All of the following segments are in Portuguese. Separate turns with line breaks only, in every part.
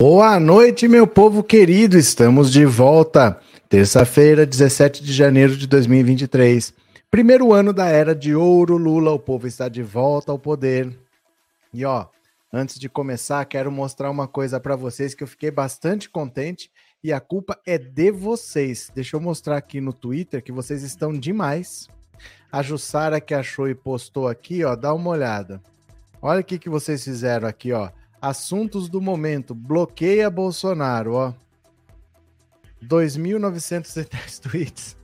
Boa noite, meu povo querido. Estamos de volta. Terça-feira, 17 de janeiro de 2023. Primeiro ano da era de ouro Lula. O povo está de volta ao poder. E ó, antes de começar, quero mostrar uma coisa para vocês que eu fiquei bastante contente e a culpa é de vocês. Deixa eu mostrar aqui no Twitter que vocês estão demais. A Jussara que achou e postou aqui, ó, dá uma olhada. Olha o que, que vocês fizeram aqui, ó. Assuntos do momento. Bloqueia Bolsonaro, ó. 2.910 tweets.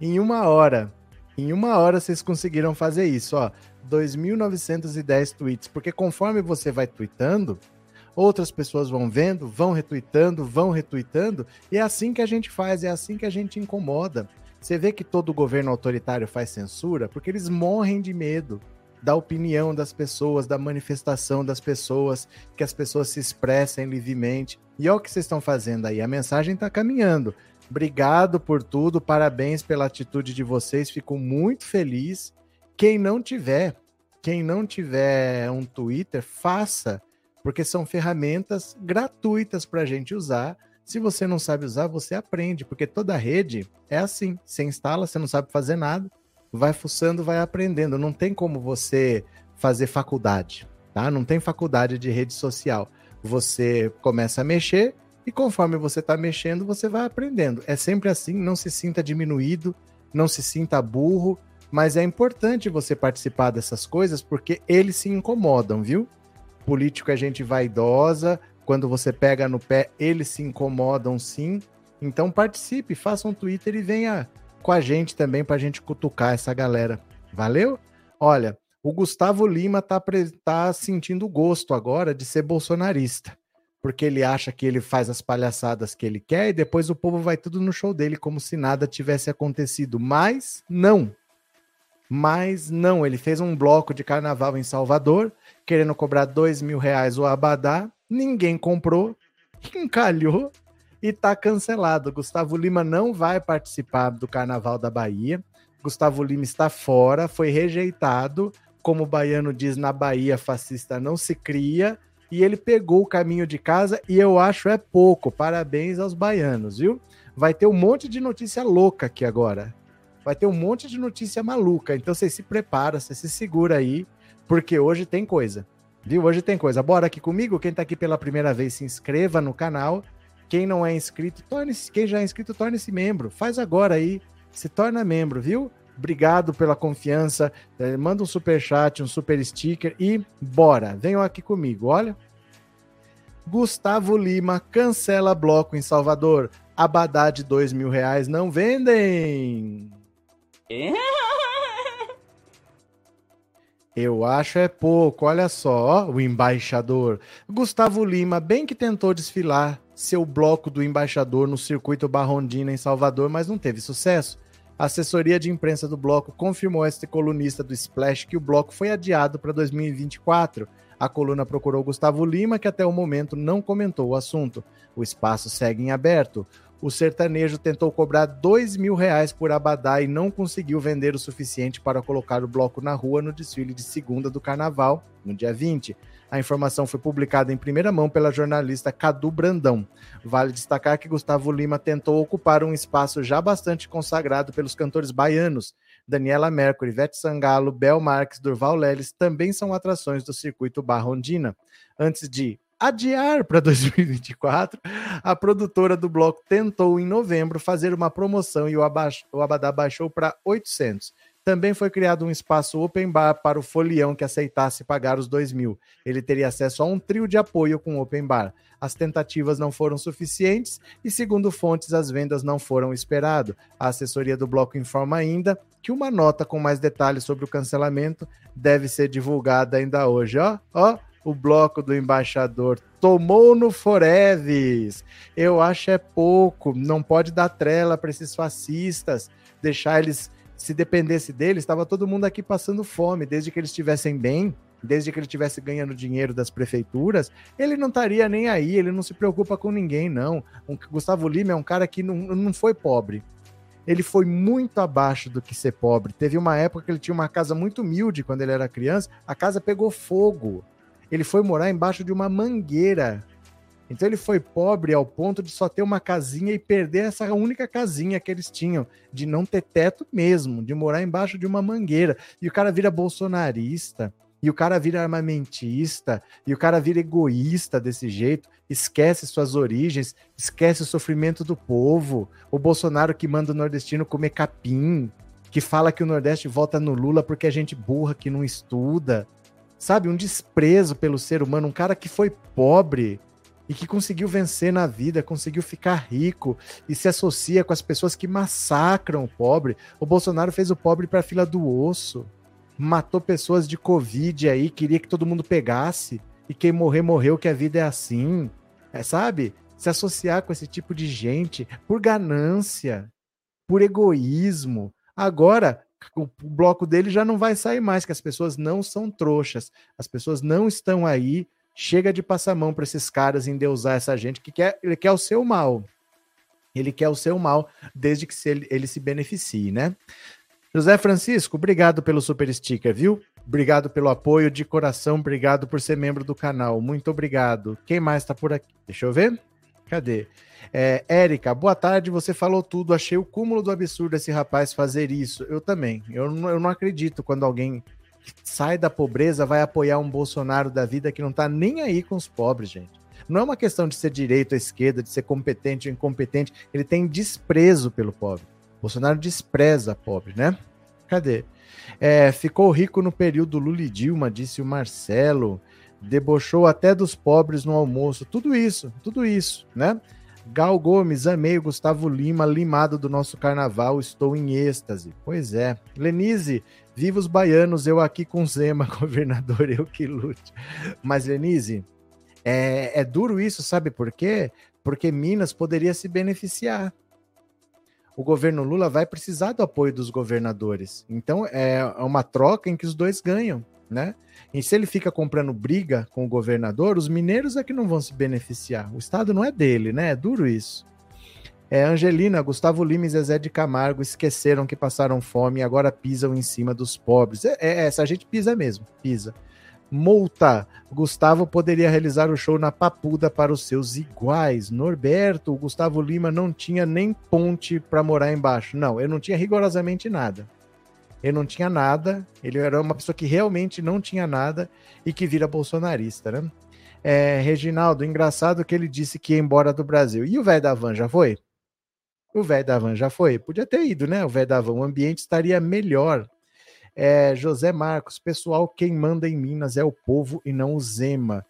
Em uma hora. Em uma hora vocês conseguiram fazer isso, ó. 2.910 tweets. Porque conforme você vai tweetando, outras pessoas vão vendo, vão retweetando, vão retweetando. E é assim que a gente faz, é assim que a gente incomoda. Você vê que todo governo autoritário faz censura porque eles morrem de medo da opinião das pessoas, da manifestação das pessoas, que as pessoas se expressem livremente. E olha o que vocês estão fazendo aí, a mensagem está caminhando. Obrigado por tudo, parabéns pela atitude de vocês, fico muito feliz. Quem não tiver, quem não tiver um Twitter, faça, porque são ferramentas gratuitas para a gente usar. Se você não sabe usar, você aprende, porque toda rede é assim. Você instala, você não sabe fazer nada, vai fuçando, vai aprendendo. Não tem como você fazer faculdade, tá? Não tem faculdade de rede social. Você começa a mexer e conforme você está mexendo, você vai aprendendo. É sempre assim, não se sinta diminuído, não se sinta burro, mas é importante você participar dessas coisas porque eles se incomodam, viu? Político é gente vaidosa, quando você pega no pé, eles se incomodam sim. Então participe, faça um Twitter e venha com a gente também para a gente cutucar essa galera. Valeu? Olha, o Gustavo Lima tá, tá sentindo gosto agora de ser bolsonarista, porque ele acha que ele faz as palhaçadas que ele quer e depois o povo vai tudo no show dele como se nada tivesse acontecido. Mas não. Mas não, ele fez um bloco de carnaval em Salvador, querendo cobrar dois mil reais o Abadá, ninguém comprou, encalhou e tá cancelado. Gustavo Lima não vai participar do Carnaval da Bahia. Gustavo Lima está fora, foi rejeitado. Como o baiano diz, na Bahia fascista não se cria. E ele pegou o caminho de casa e eu acho é pouco. Parabéns aos baianos, viu? Vai ter um monte de notícia louca aqui agora. Vai ter um monte de notícia maluca. Então você se prepara, você se segura aí, porque hoje tem coisa. Viu? Hoje tem coisa. Bora aqui comigo. Quem tá aqui pela primeira vez, se inscreva no canal quem não é inscrito, torne-se. Quem já é inscrito, torne-se membro. Faz agora aí. Se torna membro, viu? Obrigado pela confiança. É, manda um super chat, um super sticker e bora. Venham aqui comigo, olha. Gustavo Lima cancela bloco em Salvador. Abadá de dois mil reais não vendem. Eu acho é pouco, olha só, ó, o embaixador. Gustavo Lima, bem que tentou desfilar seu bloco do embaixador no circuito Barrondina em Salvador, mas não teve sucesso. A assessoria de imprensa do bloco confirmou a este colunista do Splash que o bloco foi adiado para 2024. A coluna procurou Gustavo Lima, que até o momento não comentou o assunto. O espaço segue em aberto o sertanejo tentou cobrar dois mil reais por Abadá e não conseguiu vender o suficiente para colocar o bloco na rua no desfile de segunda do carnaval, no dia 20. A informação foi publicada em primeira mão pela jornalista Cadu Brandão. Vale destacar que Gustavo Lima tentou ocupar um espaço já bastante consagrado pelos cantores baianos. Daniela Mercury, Ivete Sangalo, Bel Marques, Durval Leles também são atrações do circuito Barrondina. Antes de adiar para 2024, a produtora do bloco tentou em novembro fazer uma promoção e o, o Abadá baixou para 800. Também foi criado um espaço open bar para o folião que aceitasse pagar os 2 mil. Ele teria acesso a um trio de apoio com open bar. As tentativas não foram suficientes e, segundo fontes, as vendas não foram esperado. A assessoria do bloco informa ainda que uma nota com mais detalhes sobre o cancelamento deve ser divulgada ainda hoje. Ó, ó, o bloco do embaixador tomou no Foreves. Eu acho é pouco, não pode dar trela para esses fascistas, deixar eles se dependesse deles, estava todo mundo aqui passando fome, desde que eles estivessem bem, desde que ele estivesse ganhando dinheiro das prefeituras, ele não estaria nem aí, ele não se preocupa com ninguém, não. O Gustavo Lima é um cara que não, não foi pobre. Ele foi muito abaixo do que ser pobre. Teve uma época que ele tinha uma casa muito humilde quando ele era criança, a casa pegou fogo ele foi morar embaixo de uma mangueira. Então ele foi pobre ao ponto de só ter uma casinha e perder essa única casinha que eles tinham, de não ter teto mesmo, de morar embaixo de uma mangueira. E o cara vira bolsonarista, e o cara vira armamentista, e o cara vira egoísta desse jeito, esquece suas origens, esquece o sofrimento do povo. O Bolsonaro que manda o nordestino comer capim, que fala que o Nordeste vota no Lula porque a gente burra que não estuda. Sabe, um desprezo pelo ser humano, um cara que foi pobre e que conseguiu vencer na vida, conseguiu ficar rico e se associa com as pessoas que massacram o pobre. O Bolsonaro fez o pobre para a fila do osso, matou pessoas de Covid aí, queria que todo mundo pegasse e quem morrer, morreu, que a vida é assim. É, sabe? Se associar com esse tipo de gente por ganância, por egoísmo. Agora, o bloco dele já não vai sair mais, que as pessoas não são trouxas. As pessoas não estão aí Chega de passar mão para esses caras endeusar essa gente que quer, ele quer o seu mal. Ele quer o seu mal, desde que ele, ele se beneficie, né? José Francisco, obrigado pelo super sticker, viu? Obrigado pelo apoio de coração, obrigado por ser membro do canal. Muito obrigado. Quem mais está por aqui? Deixa eu ver. Cadê? É, Érica, boa tarde. Você falou tudo. Achei o cúmulo do absurdo esse rapaz fazer isso. Eu também. Eu eu não acredito quando alguém sai da pobreza vai apoiar um Bolsonaro da vida que não tá nem aí com os pobres, gente. Não é uma questão de ser direito ou esquerda, de ser competente ou incompetente. Ele tem desprezo pelo pobre. Bolsonaro despreza pobre, né? Cadê? É, ficou rico no período Lula e Dilma, disse o Marcelo. Debochou até dos pobres no almoço. Tudo isso, tudo isso, né? Gal Gomes, amei o Gustavo Lima, limado do nosso carnaval, estou em êxtase. Pois é. Lenise, viva os baianos, eu aqui com Zema, governador, eu que lute. Mas, Lenise, é, é duro isso, sabe por quê? Porque Minas poderia se beneficiar. O governo Lula vai precisar do apoio dos governadores. Então, é uma troca em que os dois ganham né? E se ele fica comprando briga com o governador, os mineiros é que não vão se beneficiar. O estado não é dele, né? É duro isso. É, Angelina, Gustavo Lima e Zezé de Camargo esqueceram que passaram fome e agora pisam em cima dos pobres. É, é essa a gente pisa mesmo, pisa. Multa. Gustavo poderia realizar o show na Papuda para os seus iguais. Norberto, o Gustavo Lima não tinha nem ponte para morar embaixo. Não, eu não tinha rigorosamente nada ele não tinha nada, ele era uma pessoa que realmente não tinha nada e que vira bolsonarista, né? É, Reginaldo, engraçado que ele disse que ia embora do Brasil. E o velho da van já foi? O velho da van já foi? Podia ter ido, né? O velho da van, o ambiente estaria melhor. É, José Marcos, pessoal, quem manda em Minas é o povo e não o Zema.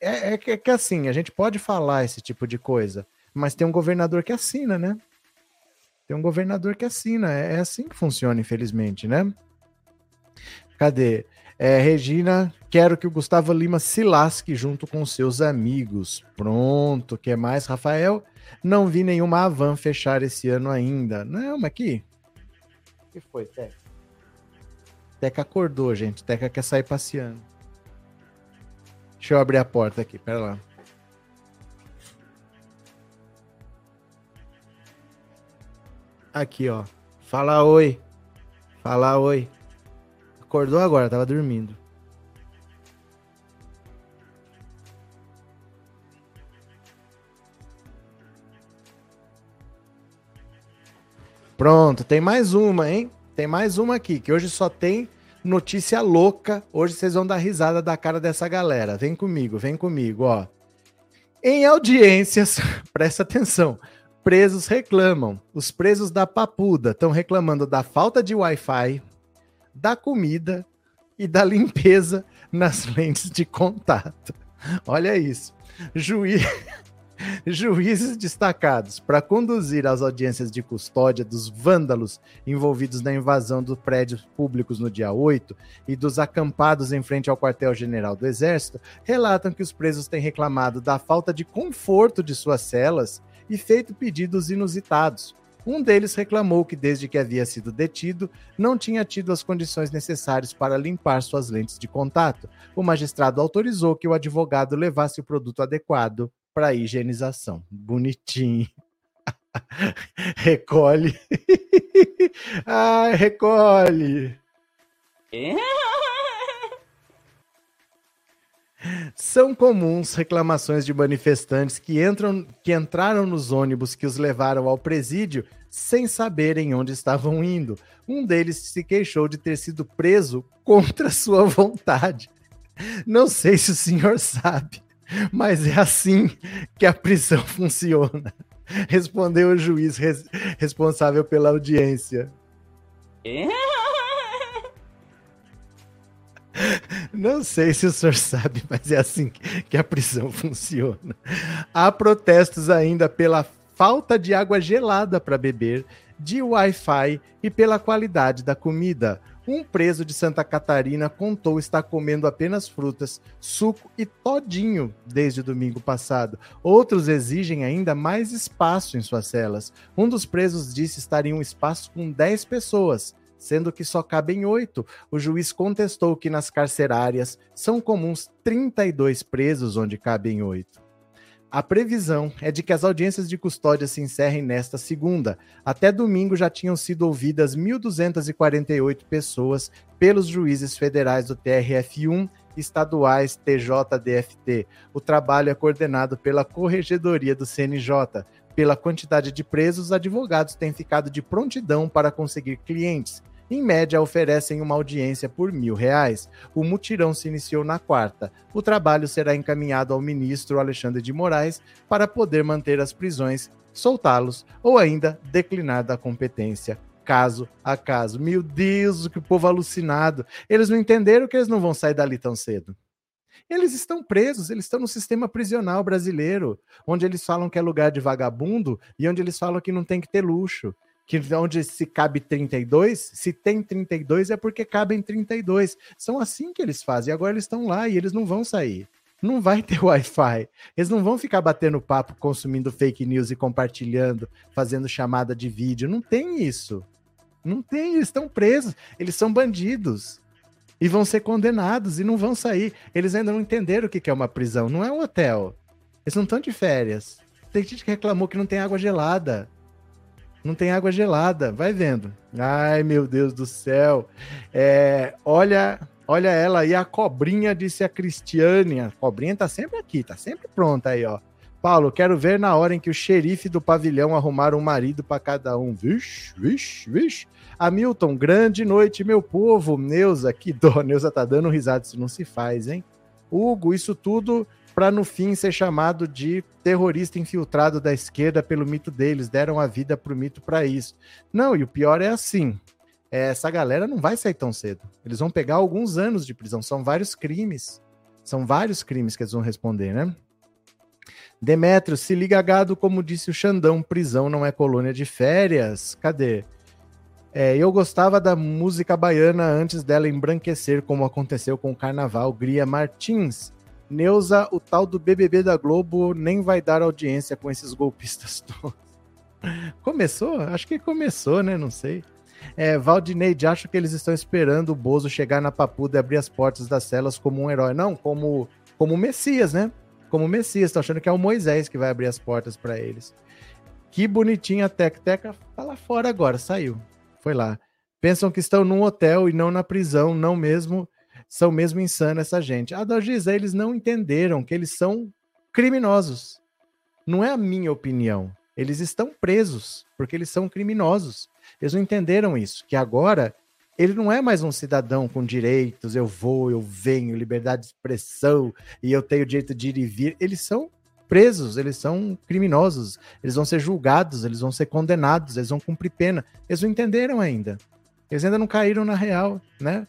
É, é, é, que, é assim, a gente pode falar esse tipo de coisa, mas tem um governador que assina, né? Tem um governador que assina. É, é assim que funciona, infelizmente, né? Cadê? É, Regina, quero que o Gustavo Lima se lasque junto com seus amigos. Pronto, que mais, Rafael? Não vi nenhuma Avan fechar esse ano ainda. Não, mas aqui. O que foi, Teca? Teca acordou, gente. Teca quer sair passeando. Deixa eu abrir a porta aqui, pera lá. Aqui, ó. Fala oi. Fala oi. Acordou agora, tava dormindo. Pronto, tem mais uma, hein? Tem mais uma aqui, que hoje só tem notícia louca. Hoje vocês vão dar risada da cara dessa galera. Vem comigo, vem comigo, ó. Em audiências, presta atenção presos reclamam. Os presos da Papuda estão reclamando da falta de Wi-Fi, da comida e da limpeza nas lentes de contato. Olha isso. Juízes destacados para conduzir as audiências de custódia dos vândalos envolvidos na invasão dos prédios públicos no dia 8 e dos acampados em frente ao quartel-general do Exército relatam que os presos têm reclamado da falta de conforto de suas celas e feito pedidos inusitados. Um deles reclamou que, desde que havia sido detido, não tinha tido as condições necessárias para limpar suas lentes de contato. O magistrado autorizou que o advogado levasse o produto adequado para higienização. Bonitinho. recolhe. ah, recolhe. São comuns reclamações de manifestantes que, entram, que entraram nos ônibus que os levaram ao presídio sem saberem onde estavam indo. Um deles se queixou de ter sido preso contra sua vontade. Não sei se o senhor sabe, mas é assim que a prisão funciona. Respondeu o juiz res responsável pela audiência. Não sei se o senhor sabe, mas é assim que a prisão funciona. Há protestos ainda pela falta de água gelada para beber, de Wi-Fi e pela qualidade da comida. Um preso de Santa Catarina contou estar comendo apenas frutas, suco e todinho desde domingo passado. Outros exigem ainda mais espaço em suas celas. Um dos presos disse estar em um espaço com 10 pessoas, sendo que só cabem oito. O juiz contestou que nas carcerárias são comuns 32 presos onde cabem oito. A previsão é de que as audiências de custódia se encerrem nesta segunda. Até domingo já tinham sido ouvidas 1.248 pessoas pelos juízes federais do TRF1 estaduais TJDFT. O trabalho é coordenado pela Corregedoria do CNJ. Pela quantidade de presos, os advogados têm ficado de prontidão para conseguir clientes em média oferecem uma audiência por mil reais. O mutirão se iniciou na quarta. O trabalho será encaminhado ao ministro Alexandre de Moraes para poder manter as prisões, soltá-los ou ainda declinar da competência caso a caso. Meu Deus, que povo alucinado. Eles não entenderam que eles não vão sair dali tão cedo. Eles estão presos, eles estão no sistema prisional brasileiro, onde eles falam que é lugar de vagabundo e onde eles falam que não tem que ter luxo que onde se cabe 32, se tem 32 é porque cabem 32. São assim que eles fazem. Agora eles estão lá e eles não vão sair. Não vai ter Wi-Fi. Eles não vão ficar batendo papo, consumindo fake news e compartilhando, fazendo chamada de vídeo. Não tem isso. Não tem, eles estão presos. Eles são bandidos. E vão ser condenados e não vão sair. Eles ainda não entenderam o que é uma prisão. Não é um hotel. Eles não estão de férias. Tem gente que reclamou que não tem água gelada não tem água gelada. Vai vendo. Ai, meu Deus do céu. É, olha, olha ela aí, a cobrinha, disse a Cristiane. A cobrinha tá sempre aqui, tá sempre pronta aí, ó. Paulo, quero ver na hora em que o xerife do pavilhão arrumar um marido para cada um. Vixe, vixe, vixe. Hamilton, grande noite, meu povo. Neuza, que dó. Neuza tá dando risada, isso não se faz, hein? Hugo, isso tudo para no fim ser chamado de terrorista infiltrado da esquerda pelo mito deles, deram a vida pro mito para isso. Não, e o pior é assim, essa galera não vai sair tão cedo. Eles vão pegar alguns anos de prisão, são vários crimes. São vários crimes que eles vão responder, né? Demetrio, se liga gado, como disse o Xandão, prisão não é colônia de férias. Cadê? É, eu gostava da música baiana antes dela embranquecer, como aconteceu com o carnaval. Gria Martins. Neuza, o tal do BBB da Globo nem vai dar audiência com esses golpistas todos. Começou? Acho que começou, né? Não sei. É, Valdineide, acho que eles estão esperando o Bozo chegar na papuda e abrir as portas das celas como um herói. Não, como como Messias, né? Como Messias. Estão achando que é o Moisés que vai abrir as portas para eles. Que bonitinha a Tec Teca. Tá lá fora agora, saiu. Foi lá. Pensam que estão num hotel e não na prisão, não mesmo são mesmo insanos essa gente. A Dalgisa, eles não entenderam que eles são criminosos. Não é a minha opinião. Eles estão presos porque eles são criminosos. Eles não entenderam isso, que agora ele não é mais um cidadão com direitos, eu vou, eu venho, liberdade de expressão e eu tenho direito de ir e vir. Eles são presos, eles são criminosos, eles vão ser julgados, eles vão ser condenados, eles vão cumprir pena. Eles não entenderam ainda. Eles ainda não caíram na real, né?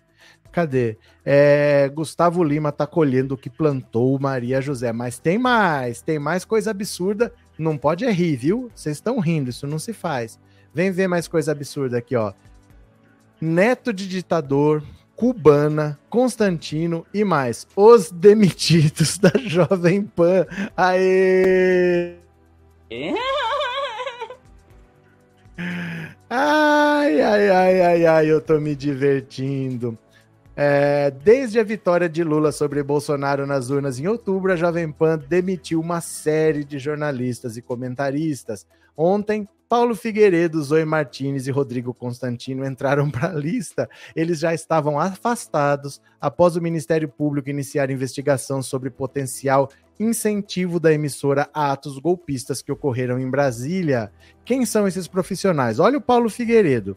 Cadê? É, Gustavo Lima tá colhendo o que plantou Maria José. Mas tem mais, tem mais coisa absurda. Não pode é rir, viu? Vocês estão rindo, isso não se faz. Vem ver mais coisa absurda aqui, ó. Neto de ditador, cubana, Constantino e mais. Os demitidos da Jovem Pan. Aê! Ai, ai, ai, ai, ai, eu tô me divertindo. É, desde a vitória de Lula sobre Bolsonaro nas urnas em outubro, a Jovem Pan demitiu uma série de jornalistas e comentaristas. Ontem, Paulo Figueiredo, Zoe Martinez e Rodrigo Constantino entraram para a lista. Eles já estavam afastados após o Ministério Público iniciar investigação sobre potencial incentivo da emissora a atos golpistas que ocorreram em Brasília. Quem são esses profissionais? Olha o Paulo Figueiredo.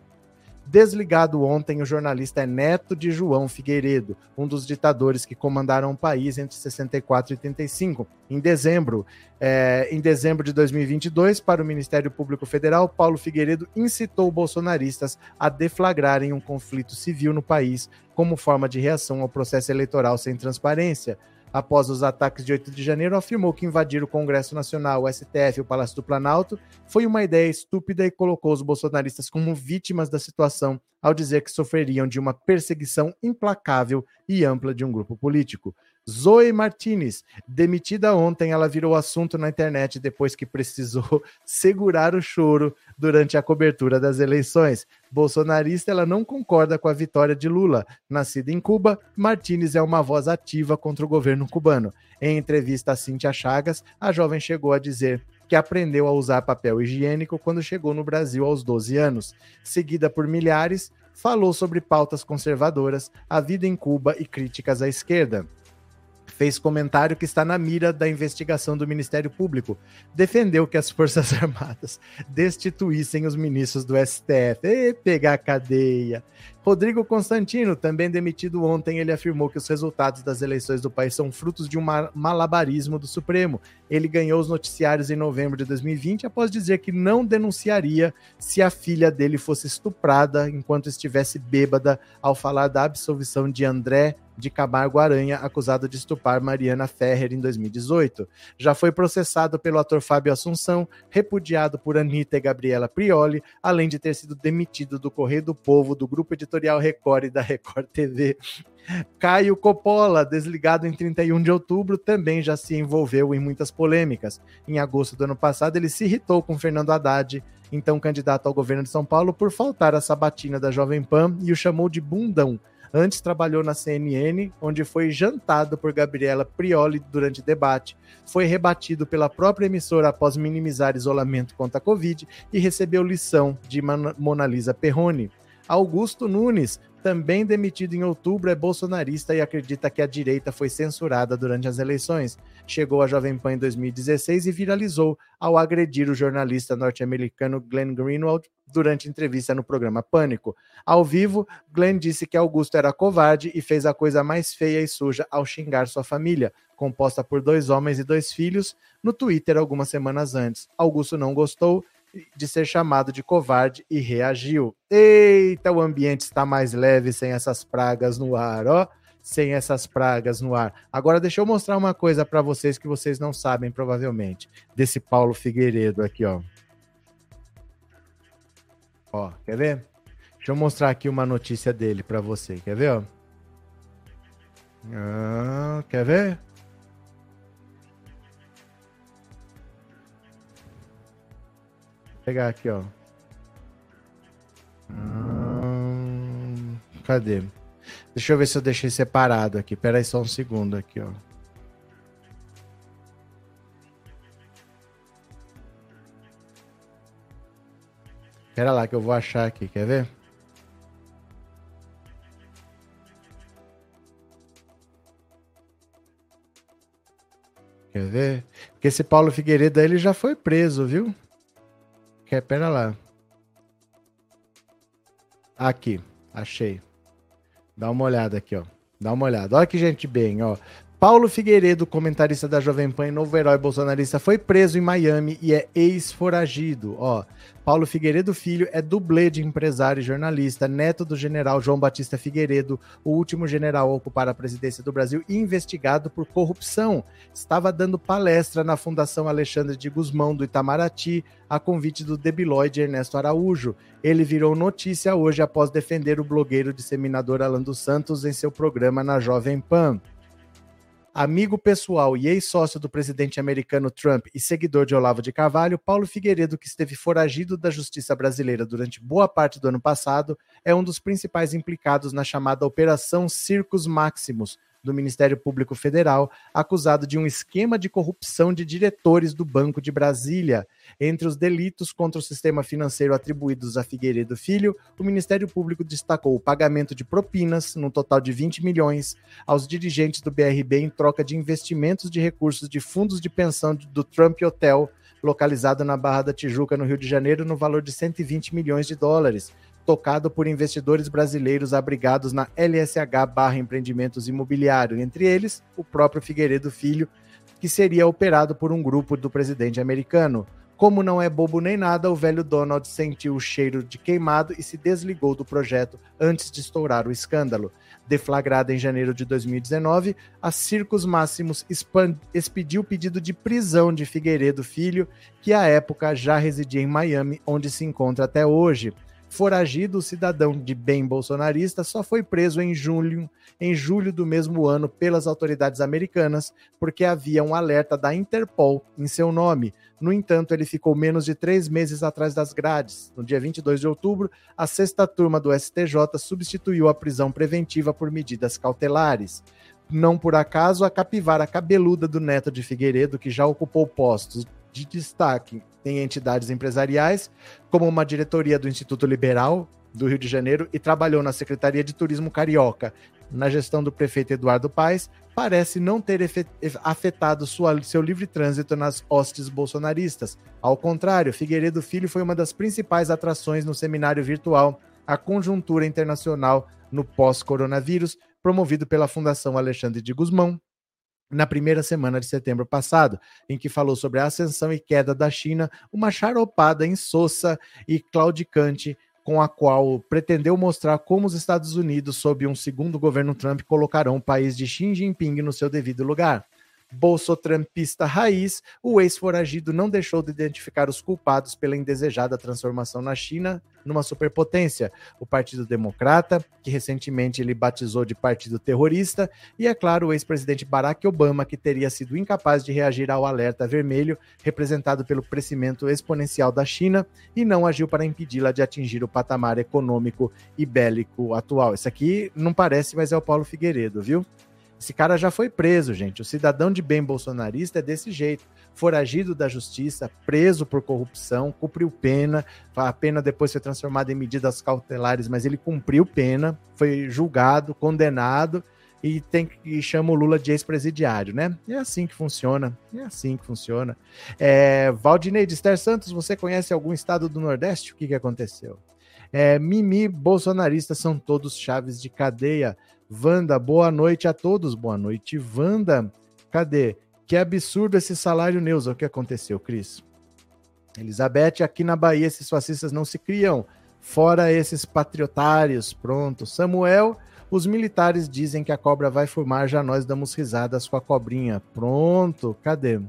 Desligado ontem, o jornalista é neto de João Figueiredo, um dos ditadores que comandaram o país entre 64 e 85. Em dezembro, é, em dezembro de 2022, para o Ministério Público Federal, Paulo Figueiredo incitou bolsonaristas a deflagrarem um conflito civil no país como forma de reação ao processo eleitoral sem transparência após os ataques de 8 de janeiro, afirmou que invadir o Congresso Nacional, o STF e o Palácio do Planalto foi uma ideia estúpida e colocou os bolsonaristas como vítimas da situação ao dizer que sofreriam de uma perseguição implacável e ampla de um grupo político. Zoe Martinez, demitida ontem, ela virou assunto na internet depois que precisou segurar o choro durante a cobertura das eleições. Bolsonarista, ela não concorda com a vitória de Lula. Nascida em Cuba, Martinez é uma voz ativa contra o governo cubano. Em entrevista a Cintia Chagas, a jovem chegou a dizer que aprendeu a usar papel higiênico quando chegou no Brasil aos 12 anos. Seguida por milhares, falou sobre pautas conservadoras, a vida em Cuba e críticas à esquerda fez comentário que está na mira da investigação do Ministério Público. Defendeu que as Forças Armadas destituíssem os ministros do STF. E pegar a cadeia. Rodrigo Constantino, também demitido ontem, ele afirmou que os resultados das eleições do país são frutos de um malabarismo do Supremo. Ele ganhou os noticiários em novembro de 2020 após dizer que não denunciaria se a filha dele fosse estuprada enquanto estivesse bêbada ao falar da absolvição de André de Camargo Aranha, acusado de estuprar Mariana Ferrer em 2018. Já foi processado pelo ator Fábio Assunção, repudiado por Anitta e Gabriela Prioli, além de ter sido demitido do Correio do Povo, do Grupo Editorial Record e da Record TV. Caio Coppola, desligado em 31 de outubro, também já se envolveu em muitas polêmicas. Em agosto do ano passado, ele se irritou com Fernando Haddad, então candidato ao governo de São Paulo, por faltar à sabatina da Jovem Pan e o chamou de bundão Antes trabalhou na CNN, onde foi jantado por Gabriela Prioli durante debate, foi rebatido pela própria emissora após minimizar isolamento contra a Covid e recebeu lição de Mona Lisa Perrone. Augusto Nunes, também demitido em outubro, é bolsonarista e acredita que a direita foi censurada durante as eleições. Chegou à Jovem Pan em 2016 e viralizou ao agredir o jornalista norte-americano Glenn Greenwald durante entrevista no programa Pânico. Ao vivo, Glenn disse que Augusto era covarde e fez a coisa mais feia e suja ao xingar sua família, composta por dois homens e dois filhos, no Twitter algumas semanas antes. Augusto não gostou de ser chamado de covarde e reagiu. Eita, o ambiente está mais leve sem essas pragas no ar, ó. Sem essas pragas no ar. Agora deixa eu mostrar uma coisa para vocês que vocês não sabem provavelmente, desse Paulo Figueiredo aqui, ó. Ó, quer ver? Deixa eu mostrar aqui uma notícia dele para você, quer ver, ó? Ah, quer ver? Pegar aqui, ó. Hum, cadê? Deixa eu ver se eu deixei separado aqui. Pera aí só um segundo aqui, ó. Pera lá que eu vou achar aqui, quer ver? Quer ver? Porque esse Paulo Figueiredo ele já foi preso, viu? Quer, pera lá. Aqui, achei. Dá uma olhada aqui, ó. Dá uma olhada. Olha que gente bem, ó. Paulo Figueiredo, comentarista da Jovem Pan e novo herói bolsonarista, foi preso em Miami e é ex-foragido. Ó, Paulo Figueiredo Filho é dublê de empresário e jornalista, neto do general João Batista Figueiredo, o último general a ocupar a presidência do Brasil e investigado por corrupção. Estava dando palestra na Fundação Alexandre de Guzmão do Itamaraty, a convite do debilóide Ernesto Araújo. Ele virou notícia hoje após defender o blogueiro disseminador Alan dos Santos em seu programa na Jovem Pan amigo pessoal e ex-sócio do presidente americano Trump e seguidor de Olavo de Carvalho, Paulo Figueiredo, que esteve foragido da justiça brasileira durante boa parte do ano passado, é um dos principais implicados na chamada Operação Circos Maximus, do Ministério Público Federal, acusado de um esquema de corrupção de diretores do Banco de Brasília. Entre os delitos contra o sistema financeiro atribuídos a Figueiredo Filho, o Ministério Público destacou o pagamento de propinas, no total de 20 milhões, aos dirigentes do BRB em troca de investimentos de recursos de fundos de pensão do Trump Hotel, localizado na Barra da Tijuca, no Rio de Janeiro, no valor de 120 milhões de dólares tocado por investidores brasileiros abrigados na LSH barra Empreendimentos Imobiliário, entre eles o próprio Figueiredo Filho, que seria operado por um grupo do presidente americano. Como não é bobo nem nada, o velho Donald sentiu o cheiro de queimado e se desligou do projeto antes de estourar o escândalo. Deflagrada em janeiro de 2019, a Circos Máximos expediu pedido de prisão de Figueiredo Filho, que à época já residia em Miami, onde se encontra até hoje. Foragido, cidadão de bem bolsonarista só foi preso em julho, em julho do mesmo ano pelas autoridades americanas, porque havia um alerta da Interpol em seu nome. No entanto, ele ficou menos de três meses atrás das grades. No dia 22 de outubro, a sexta turma do STJ substituiu a prisão preventiva por medidas cautelares. Não por acaso, a capivara cabeluda do neto de Figueiredo, que já ocupou postos de destaque em entidades empresariais, como uma diretoria do Instituto Liberal do Rio de Janeiro e trabalhou na Secretaria de Turismo Carioca. Na gestão do prefeito Eduardo Paes, parece não ter afetado sua, seu livre trânsito nas hostes bolsonaristas. Ao contrário, Figueiredo Filho foi uma das principais atrações no seminário virtual A Conjuntura Internacional no Pós-Coronavírus, promovido pela Fundação Alexandre de Guzmão, na primeira semana de setembro passado, em que falou sobre a ascensão e queda da China, uma charopada insossa e claudicante com a qual pretendeu mostrar como os Estados Unidos, sob um segundo governo Trump, colocarão o país de Xi Jinping no seu devido lugar. Bolsotrampista raiz, o ex-foragido não deixou de identificar os culpados pela indesejada transformação na China numa superpotência, o Partido Democrata, que recentemente ele batizou de partido terrorista, e é claro, o ex-presidente Barack Obama, que teria sido incapaz de reagir ao alerta vermelho representado pelo crescimento exponencial da China e não agiu para impedi-la de atingir o patamar econômico e bélico atual. Isso aqui não parece, mas é o Paulo Figueiredo, viu? Esse cara já foi preso, gente. O cidadão de bem bolsonarista é desse jeito. Foragido da justiça, preso por corrupção, cumpriu pena. A pena depois foi transformada em medidas cautelares, mas ele cumpriu pena, foi julgado, condenado e tem e chama o Lula de ex-presidiário, né? É assim que funciona. É assim que funciona. É, Valdinei de Esther Santos, você conhece algum estado do Nordeste? O que, que aconteceu? É, Mimi, bolsonaristas são todos chaves de cadeia. Wanda, boa noite a todos. Boa noite, Wanda. Cadê? Que absurdo esse salário, Neuza. O que aconteceu, Cris? Elizabeth, aqui na Bahia esses fascistas não se criam. Fora esses patriotários. Pronto. Samuel, os militares dizem que a cobra vai fumar, já nós damos risadas com a cobrinha. Pronto. Cadê?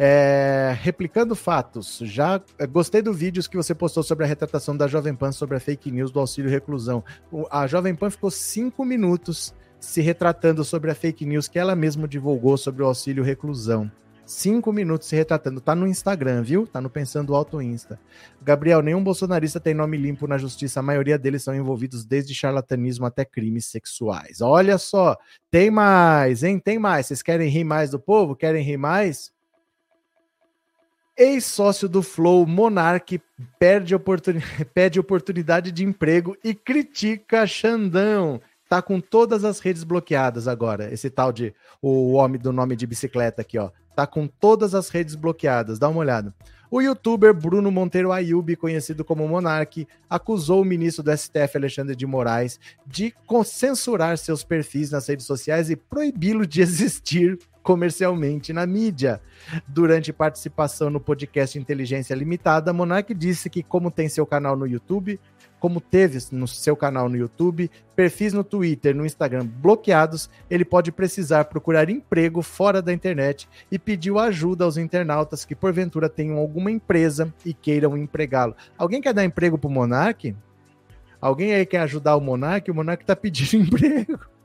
É, replicando fatos, já é, gostei do vídeo que você postou sobre a retratação da Jovem Pan sobre a fake news do auxílio reclusão. A Jovem Pan ficou cinco minutos se retratando sobre a fake news que ela mesma divulgou sobre o auxílio reclusão. Cinco minutos se retratando. Tá no Instagram, viu? Tá no Pensando Alto Insta. Gabriel, nenhum bolsonarista tem nome limpo na justiça. A maioria deles são envolvidos desde charlatanismo até crimes sexuais. Olha só, tem mais, hein? Tem mais. Vocês querem rir mais do povo? Querem rir mais? Ex-sócio do Flow, Monark, perde oportun... pede oportunidade de emprego e critica Xandão. Tá com todas as redes bloqueadas agora. Esse tal de o homem do nome de bicicleta aqui, ó. Tá com todas as redes bloqueadas. Dá uma olhada. O youtuber Bruno Monteiro Ayub, conhecido como Monark, acusou o ministro do STF, Alexandre de Moraes, de censurar seus perfis nas redes sociais e proibi-lo de existir comercialmente na mídia. Durante participação no podcast Inteligência Limitada, Monark disse que, como tem seu canal no YouTube, como teve no seu canal no YouTube, perfis no Twitter, no Instagram bloqueados, ele pode precisar procurar emprego fora da internet e pediu ajuda aos internautas que porventura tenham alguma empresa e queiram empregá-lo. Alguém quer dar emprego pro Monark? Alguém aí quer ajudar o Monark? O Monark tá pedindo emprego.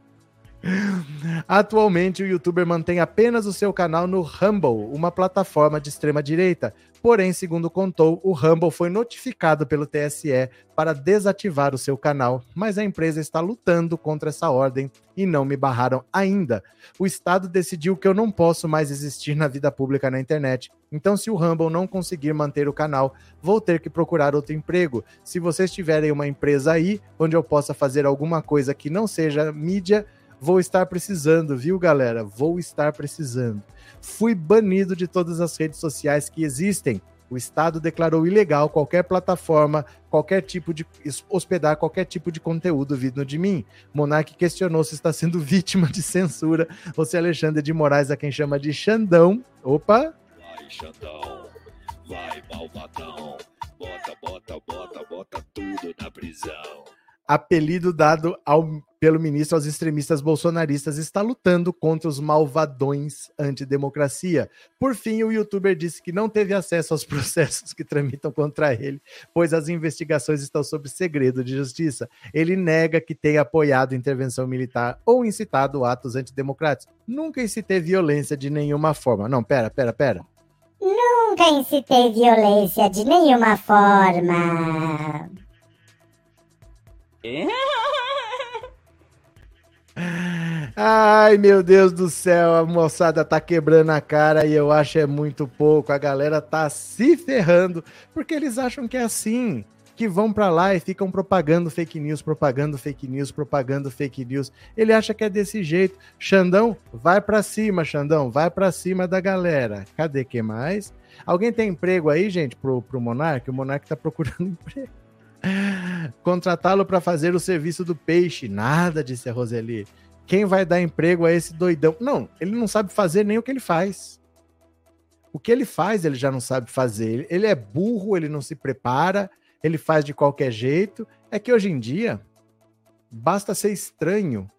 Atualmente, o youtuber mantém apenas o seu canal no Rumble, uma plataforma de extrema direita. Porém, segundo contou, o Rumble foi notificado pelo TSE para desativar o seu canal, mas a empresa está lutando contra essa ordem e não me barraram ainda. O Estado decidiu que eu não posso mais existir na vida pública na internet. Então, se o Rumble não conseguir manter o canal, vou ter que procurar outro emprego. Se vocês tiverem uma empresa aí onde eu possa fazer alguma coisa que não seja mídia, Vou estar precisando, viu, galera? Vou estar precisando. Fui banido de todas as redes sociais que existem. O Estado declarou ilegal qualquer plataforma, qualquer tipo de hospedar qualquer tipo de conteúdo vindo de mim. Monark questionou se está sendo vítima de censura ou se Alexandre de Moraes, a quem chama de Xandão. Opa! Vai, Xandão! Vai, malvadão! Bota, bota, bota, bota tudo na prisão apelido dado ao, pelo ministro aos extremistas bolsonaristas, está lutando contra os malvadões antidemocracia. Por fim, o youtuber disse que não teve acesso aos processos que tramitam contra ele, pois as investigações estão sob segredo de justiça. Ele nega que tenha apoiado intervenção militar ou incitado atos antidemocráticos. Nunca incitei violência de nenhuma forma. Não, pera, pera, pera.
Nunca incitei violência de nenhuma forma.
Ai, meu Deus do céu, a moçada tá quebrando a cara e eu acho é muito pouco. A galera tá se ferrando porque eles acham que é assim, que vão para lá e ficam propagando fake news, propagando fake news, propagando fake news. Ele acha que é desse jeito. Xandão, vai para cima, Xandão, vai para cima da galera. Cadê que mais? Alguém tem emprego aí, gente, pro, pro Monark? O Monark tá procurando emprego. Contratá-lo para fazer o serviço do peixe. Nada, disse a Roseli. Quem vai dar emprego a esse doidão? Não, ele não sabe fazer nem o que ele faz. O que ele faz, ele já não sabe fazer. Ele é burro, ele não se prepara, ele faz de qualquer jeito. É que hoje em dia, basta ser estranho,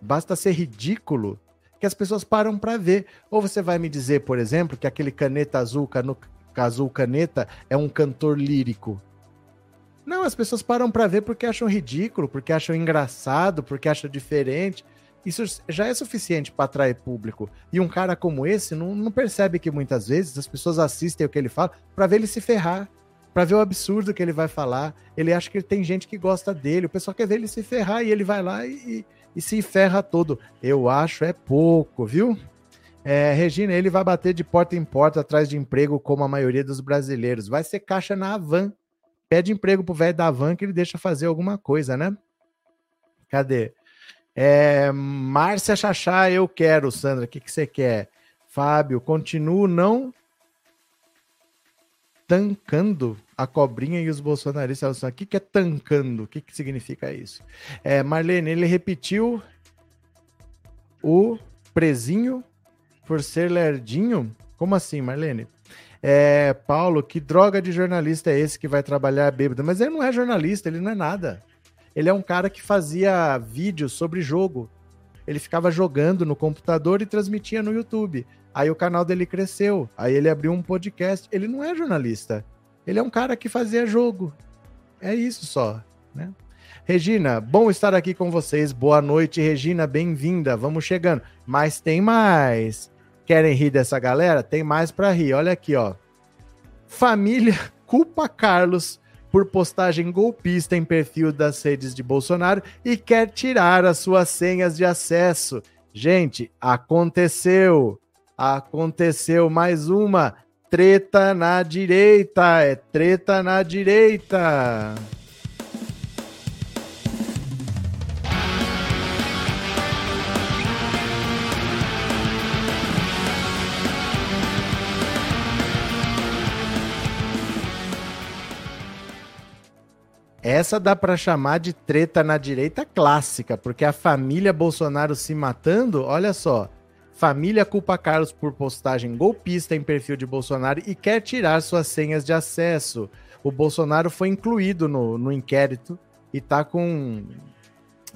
basta ser ridículo, que as pessoas param para ver. Ou você vai me dizer, por exemplo, que aquele caneta azul, cano, azul caneta, é um cantor lírico. Não, as pessoas param para ver porque acham ridículo, porque acham engraçado, porque acham diferente. Isso já é suficiente para atrair público. E um cara como esse não, não, percebe que muitas vezes as pessoas assistem o que ele fala para ver ele se ferrar, para ver o absurdo que ele vai falar. Ele acha que tem gente que gosta dele, o pessoal quer ver ele se ferrar e ele vai lá e, e se ferra todo. Eu acho é pouco, viu? É, Regina, ele vai bater de porta em porta atrás de emprego como a maioria dos brasileiros. Vai ser caixa na Avan pede emprego pro velho da van que ele deixa fazer alguma coisa, né? Cadê? É, Márcia Chachá, eu quero, Sandra. O que, que você quer? Fábio, continuo não tancando a cobrinha e os bolsonaristas. O que, que é tancando? O que, que significa isso? É, Marlene, ele repetiu o prezinho por ser lerdinho? Como assim, Marlene? É, Paulo, que droga de jornalista é esse que vai trabalhar bêbado? Mas ele não é jornalista, ele não é nada. Ele é um cara que fazia vídeos sobre jogo. Ele ficava jogando no computador e transmitia no YouTube. Aí o canal dele cresceu. Aí ele abriu um podcast. Ele não é jornalista. Ele é um cara que fazia jogo. É isso só, né? Regina, bom estar aqui com vocês. Boa noite, Regina, bem-vinda. Vamos chegando. Mas tem mais. Querem rir dessa galera? Tem mais para rir. Olha aqui, ó. Família culpa Carlos por postagem golpista em perfil das redes de Bolsonaro e quer tirar as suas senhas de acesso. Gente, aconteceu. Aconteceu mais uma treta na direita. É treta na direita. Essa dá para chamar de treta na direita clássica, porque a família Bolsonaro se matando, olha só. Família culpa Carlos por postagem golpista em perfil de Bolsonaro e quer tirar suas senhas de acesso. O Bolsonaro foi incluído no, no inquérito e tá com.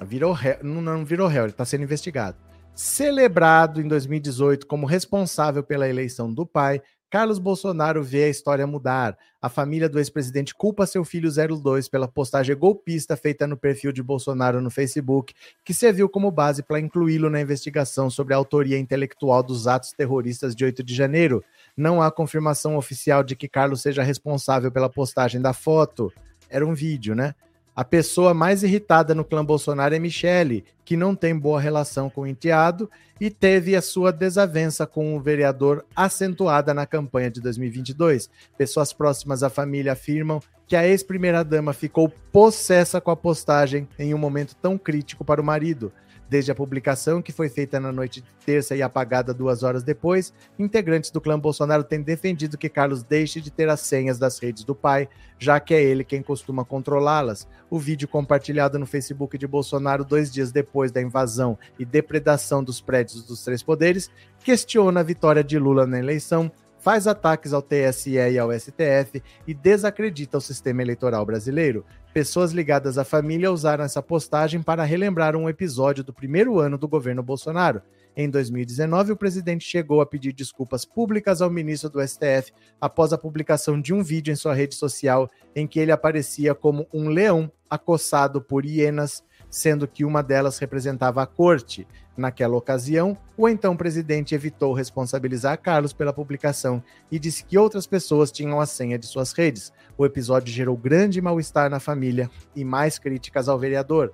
Virou réu. Não, não virou réu, ele tá sendo investigado. Celebrado em 2018 como responsável pela eleição do pai, Carlos Bolsonaro vê a história mudar. A família do ex-presidente culpa seu filho 02 pela postagem golpista feita no perfil de Bolsonaro no Facebook, que serviu como base para incluí-lo na investigação sobre a autoria intelectual dos atos terroristas de 8 de janeiro. Não há confirmação oficial de que Carlos seja responsável pela postagem da foto. Era um vídeo, né? A pessoa mais irritada no clã Bolsonaro é Michele, que não tem boa relação com o enteado e teve a sua desavença com o vereador acentuada na campanha de 2022. Pessoas próximas à família afirmam que a ex-primeira-dama ficou possessa com a postagem em um momento tão crítico para o marido. Desde a publicação, que foi feita na noite de terça e apagada duas horas depois, integrantes do clã Bolsonaro têm defendido que Carlos deixe de ter as senhas das redes do pai, já que é ele quem costuma controlá-las. O vídeo compartilhado no Facebook de Bolsonaro dois dias depois da invasão e depredação dos prédios dos três poderes questiona a vitória de Lula na eleição, faz ataques ao TSE e ao STF e desacredita o sistema eleitoral brasileiro. Pessoas ligadas à família usaram essa postagem para relembrar um episódio do primeiro ano do governo Bolsonaro. Em 2019, o presidente chegou a pedir desculpas públicas ao ministro do STF após a publicação de um vídeo em sua rede social em que ele aparecia como um leão acossado por hienas sendo que uma delas representava a corte. Naquela ocasião, o então presidente evitou responsabilizar Carlos pela publicação e disse que outras pessoas tinham a senha de suas redes. O episódio gerou grande mal-estar na família e mais críticas ao vereador.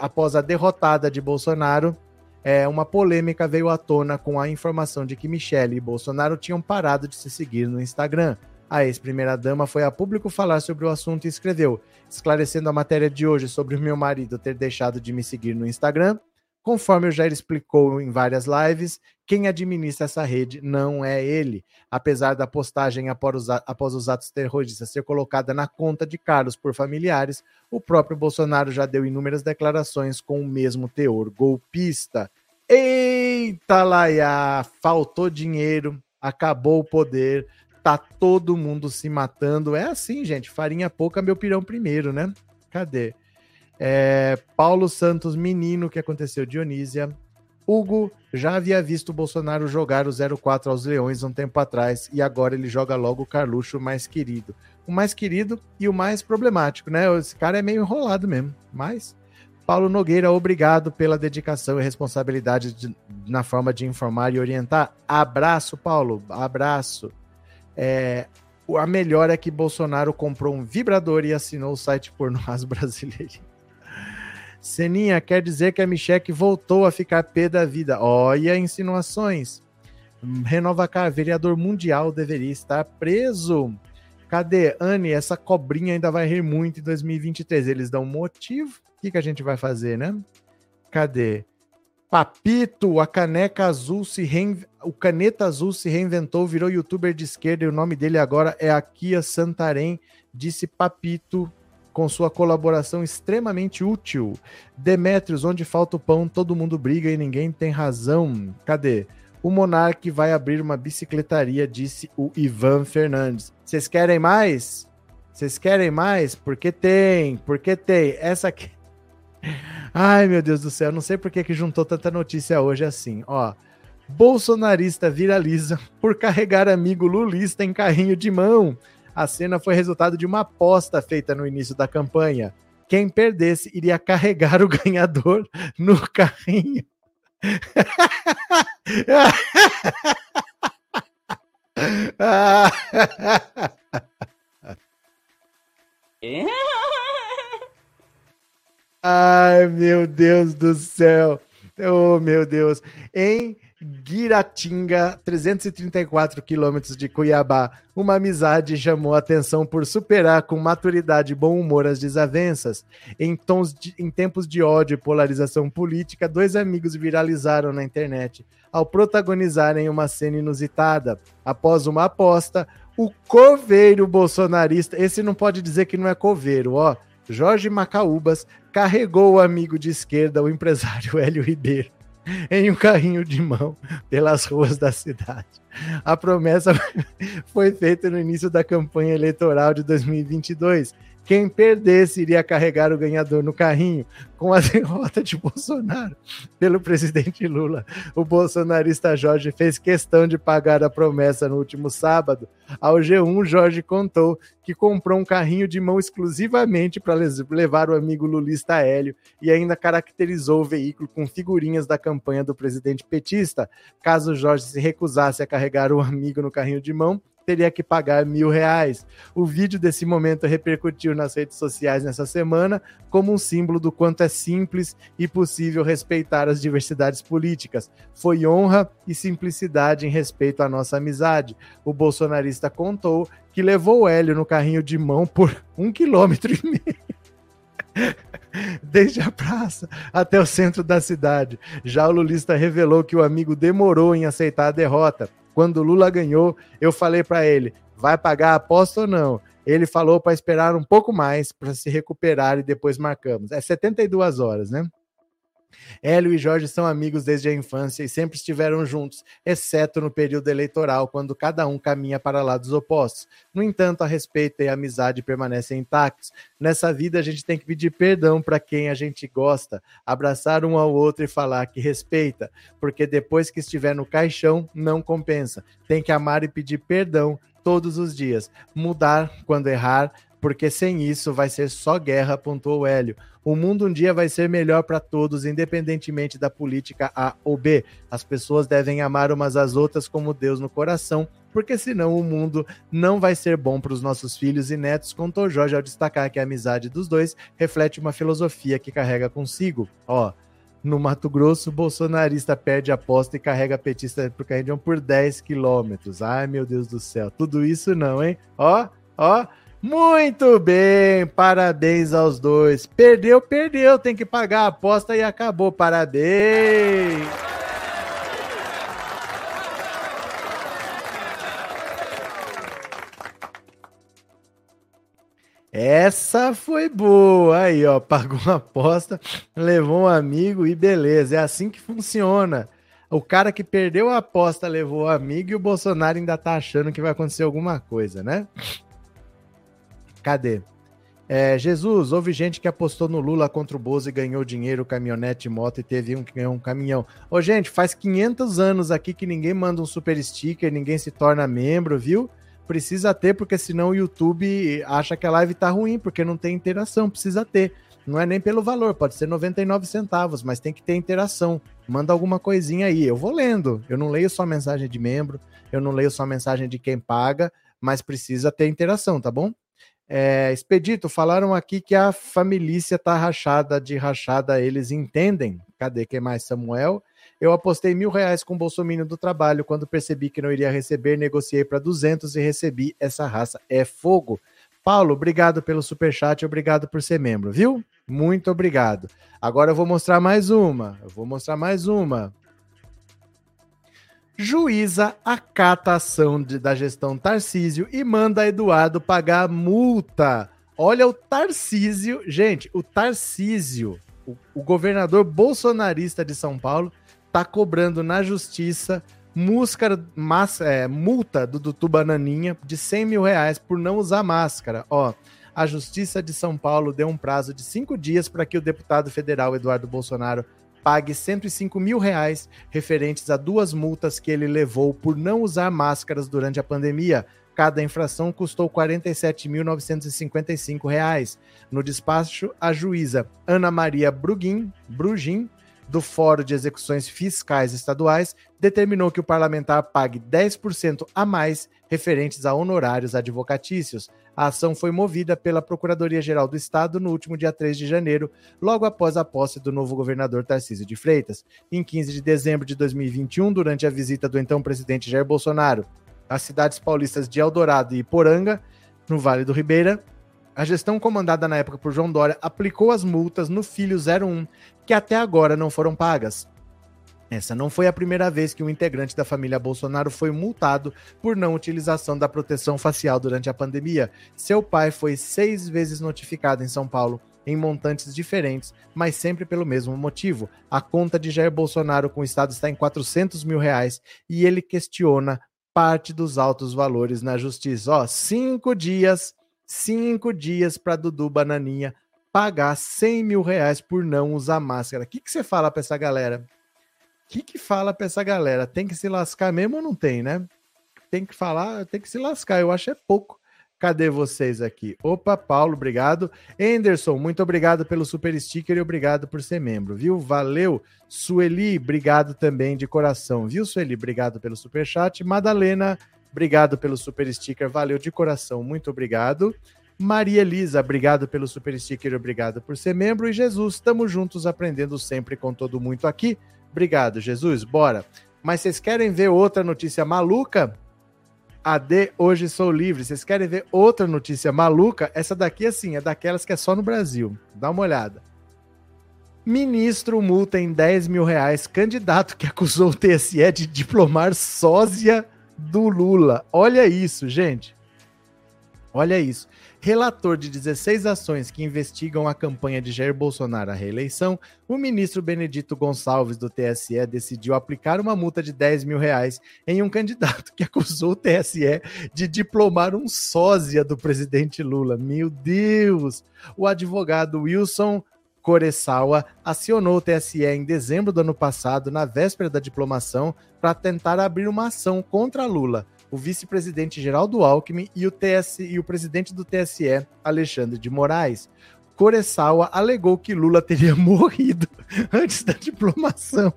Após a derrotada de Bolsonaro, é, uma polêmica veio à tona com a informação de que Michele e Bolsonaro tinham parado de se seguir no Instagram. A ex-primeira-dama foi a público falar sobre o assunto e escreveu: esclarecendo a matéria de hoje sobre o meu marido ter deixado de me seguir no Instagram. Conforme o Jair explicou em várias lives, quem administra essa rede não é ele. Apesar da postagem após os atos terroristas ser colocada na conta de Carlos por familiares, o próprio Bolsonaro já deu inúmeras declarações com o mesmo teor golpista. Eita, Laia! Faltou dinheiro, acabou o poder, tá todo mundo se matando. É assim, gente. Farinha pouca, meu pirão primeiro, né? Cadê? É, Paulo Santos, menino, que aconteceu, Dionísia. Hugo já havia visto o Bolsonaro jogar o 04 aos Leões um tempo atrás e agora ele joga logo o Carluxo mais querido. O mais querido e o mais problemático, né? Esse cara é meio enrolado mesmo. Mas, Paulo Nogueira, obrigado pela dedicação e responsabilidade de, na forma de informar e orientar. Abraço, Paulo. Abraço. É, a melhor é que Bolsonaro comprou um vibrador e assinou o site pornôs brasileiro. Seninha, quer dizer que a Micheque voltou a ficar pé da vida. Olha insinuações. Renova Car, vereador mundial deveria estar preso. Cadê? Anne, essa cobrinha ainda vai rir muito em 2023. Eles dão motivo. O que, que a gente vai fazer, né? Cadê? Papito, a caneca azul se rein... o caneta azul se reinventou, virou youtuber de esquerda e o nome dele agora é Akia Santarém, disse Papito com sua colaboração extremamente útil. Demetrios, onde falta o pão, todo mundo briga e ninguém tem razão. Cadê? O Monark vai abrir uma bicicletaria, disse o Ivan Fernandes. Vocês querem mais? Vocês querem mais? Porque tem, porque tem. Essa aqui Ai, meu Deus do céu, não sei por que, que juntou tanta notícia hoje assim. Ó, bolsonarista viraliza por carregar amigo lulista em carrinho de mão. A cena foi resultado de uma aposta feita no início da campanha. Quem perdesse iria carregar o ganhador no carrinho. Ai, meu Deus do céu. Oh, meu Deus. Em Guiratinga, 334 quilômetros de Cuiabá, uma amizade chamou a atenção por superar com maturidade e bom humor as desavenças. Em, tons de, em tempos de ódio e polarização política, dois amigos viralizaram na internet ao protagonizarem uma cena inusitada. Após uma aposta, o coveiro bolsonarista, esse não pode dizer que não é coveiro, ó. Jorge Macaúbas carregou o amigo de esquerda, o empresário Hélio Ribeiro, em um carrinho de mão pelas ruas da cidade. A promessa foi feita no início da campanha eleitoral de 2022. Quem perdesse iria carregar o ganhador no carrinho. Com a derrota de Bolsonaro pelo presidente Lula, o bolsonarista Jorge fez questão de pagar a promessa no último sábado. Ao G1, Jorge contou que comprou um carrinho de mão exclusivamente para levar o amigo lulista Hélio e ainda caracterizou o veículo com figurinhas da campanha do presidente petista. Caso Jorge se recusasse a carregar o amigo no carrinho de mão, teria que pagar mil reais. O vídeo desse momento repercutiu nas redes sociais nessa semana como um símbolo do quanto é simples e possível respeitar as diversidades políticas. Foi honra e simplicidade em respeito à nossa amizade. O bolsonarista contou que levou o Hélio no carrinho de mão por um quilômetro e meio. Desde a praça até o centro da cidade. Já o lulista revelou que o amigo demorou em aceitar a derrota quando Lula ganhou, eu falei para ele: vai pagar a aposta ou não? Ele falou para esperar um pouco mais para se recuperar e depois marcamos. É 72 horas, né? Hélio e Jorge são amigos desde a infância e sempre estiveram juntos, exceto no período eleitoral, quando cada um caminha para lados opostos. No entanto, a respeito e a amizade permanecem intactos. Nessa vida, a gente tem que pedir perdão para quem a gente gosta, abraçar um ao outro e falar que respeita, porque depois que estiver no caixão, não compensa. Tem que amar e pedir perdão todos os dias. Mudar quando errar, porque sem isso vai ser só guerra, pontuou Hélio. O mundo um dia vai ser melhor para todos, independentemente da política A ou B. As pessoas devem amar umas às outras como Deus no coração, porque senão o mundo não vai ser bom para os nossos filhos e netos, contou Jorge ao destacar que a amizade dos dois reflete uma filosofia que carrega consigo. Ó, no Mato Grosso, bolsonarista perde aposta e carrega petista pro carrinho por 10 quilômetros. Ai, meu Deus do céu. Tudo isso não, hein? Ó, ó. Muito bem, parabéns aos dois. Perdeu, perdeu, tem que pagar a aposta e acabou. Parabéns. Essa foi boa. Aí, ó, pagou uma aposta, levou um amigo e beleza. É assim que funciona. O cara que perdeu a aposta levou o amigo e o Bolsonaro ainda tá achando que vai acontecer alguma coisa, né? Cadê? É, Jesus, houve gente que apostou no Lula contra o Bozo e ganhou dinheiro, caminhonete, moto e teve um que ganhou um caminhão. Ô, gente, faz 500 anos aqui que ninguém manda um super sticker, ninguém se torna membro, viu? Precisa ter, porque senão o YouTube acha que a live tá ruim, porque não tem interação, precisa ter. Não é nem pelo valor, pode ser 99 centavos, mas tem que ter interação. Manda alguma coisinha aí. Eu vou lendo. Eu não leio só mensagem de membro, eu não leio só mensagem de quem paga, mas precisa ter interação, tá bom? É, Expedito, falaram aqui que a família tá rachada de rachada, eles entendem. Cadê quem mais? Samuel. Eu apostei mil reais com o Bolsonaro do trabalho. Quando percebi que não iria receber, negociei para 200 e recebi essa raça. É fogo. Paulo, obrigado pelo superchat, obrigado por ser membro, viu? Muito obrigado. Agora eu vou mostrar mais uma. Eu vou mostrar mais uma. Juíza acata a ação de, da gestão Tarcísio e manda Eduardo pagar multa. Olha o Tarcísio, gente, o Tarcísio, o, o governador bolsonarista de São Paulo, tá cobrando na justiça mas, é, multa do Dudu Bananinha de 100 mil reais por não usar máscara. Ó, a Justiça de São Paulo deu um prazo de cinco dias para que o deputado federal Eduardo Bolsonaro pague 105 mil reais referentes a duas multas que ele levou por não usar máscaras durante a pandemia. Cada infração custou R$ 47.955. No despacho, a juíza Ana Maria Brugin, Brugin do Fórum de Execuções Fiscais Estaduais determinou que o parlamentar pague 10% a mais referentes a honorários advocatícios. A ação foi movida pela Procuradoria-Geral do Estado no último dia 3 de janeiro, logo após a posse do novo governador Tarcísio de Freitas. Em 15 de dezembro de 2021, durante a visita do então presidente Jair Bolsonaro às cidades paulistas de Eldorado e Poranga, no Vale do Ribeira, a gestão comandada na época por João Dória aplicou as multas no Filho 01, que até agora não foram pagas. Essa não foi a primeira vez que um integrante da família Bolsonaro foi multado por não utilização da proteção facial durante a pandemia. Seu pai foi seis vezes notificado em São Paulo, em montantes diferentes, mas sempre pelo mesmo motivo. A conta de Jair Bolsonaro com o Estado está em 400 mil reais e ele questiona parte dos altos valores na justiça. Ó, cinco dias cinco dias para Dudu Bananinha pagar 100 mil reais por não usar máscara. O que, que você fala para essa galera? O que, que fala para essa galera? Tem que se lascar mesmo ou não tem, né? Tem que falar, tem que se lascar. Eu acho é pouco. Cadê vocês aqui? Opa, Paulo, obrigado. Anderson, muito obrigado pelo super sticker e obrigado por ser membro, viu? Valeu. Sueli, obrigado também de coração, viu, Sueli? Obrigado pelo super chat. Madalena, obrigado pelo super sticker, valeu de coração, muito obrigado. Maria Elisa, obrigado pelo super sticker, obrigado por ser membro. E Jesus, estamos juntos aprendendo sempre com todo mundo aqui. Obrigado, Jesus, bora. Mas vocês querem ver outra notícia maluca? AD, hoje sou livre. Vocês querem ver outra notícia maluca? Essa daqui, assim, é daquelas que é só no Brasil. Dá uma olhada. Ministro multa em 10 mil reais candidato que acusou o TSE de diplomar sósia do Lula. Olha isso, gente. Olha isso relator de 16 ações que investigam a campanha de Jair Bolsonaro à reeleição, o ministro Benedito Gonçalves do TSE decidiu aplicar uma multa de 10 mil reais em um candidato que acusou o TSE de diplomar um sósia do presidente Lula. Meu Deus! O advogado Wilson Coressawa acionou o TSE em dezembro do ano passado, na véspera da diplomação, para tentar abrir uma ação contra Lula o vice-presidente Geraldo Alckmin e o, TS, e o presidente do TSE, Alexandre de Moraes. Coressawa alegou que Lula teria morrido antes da diplomação,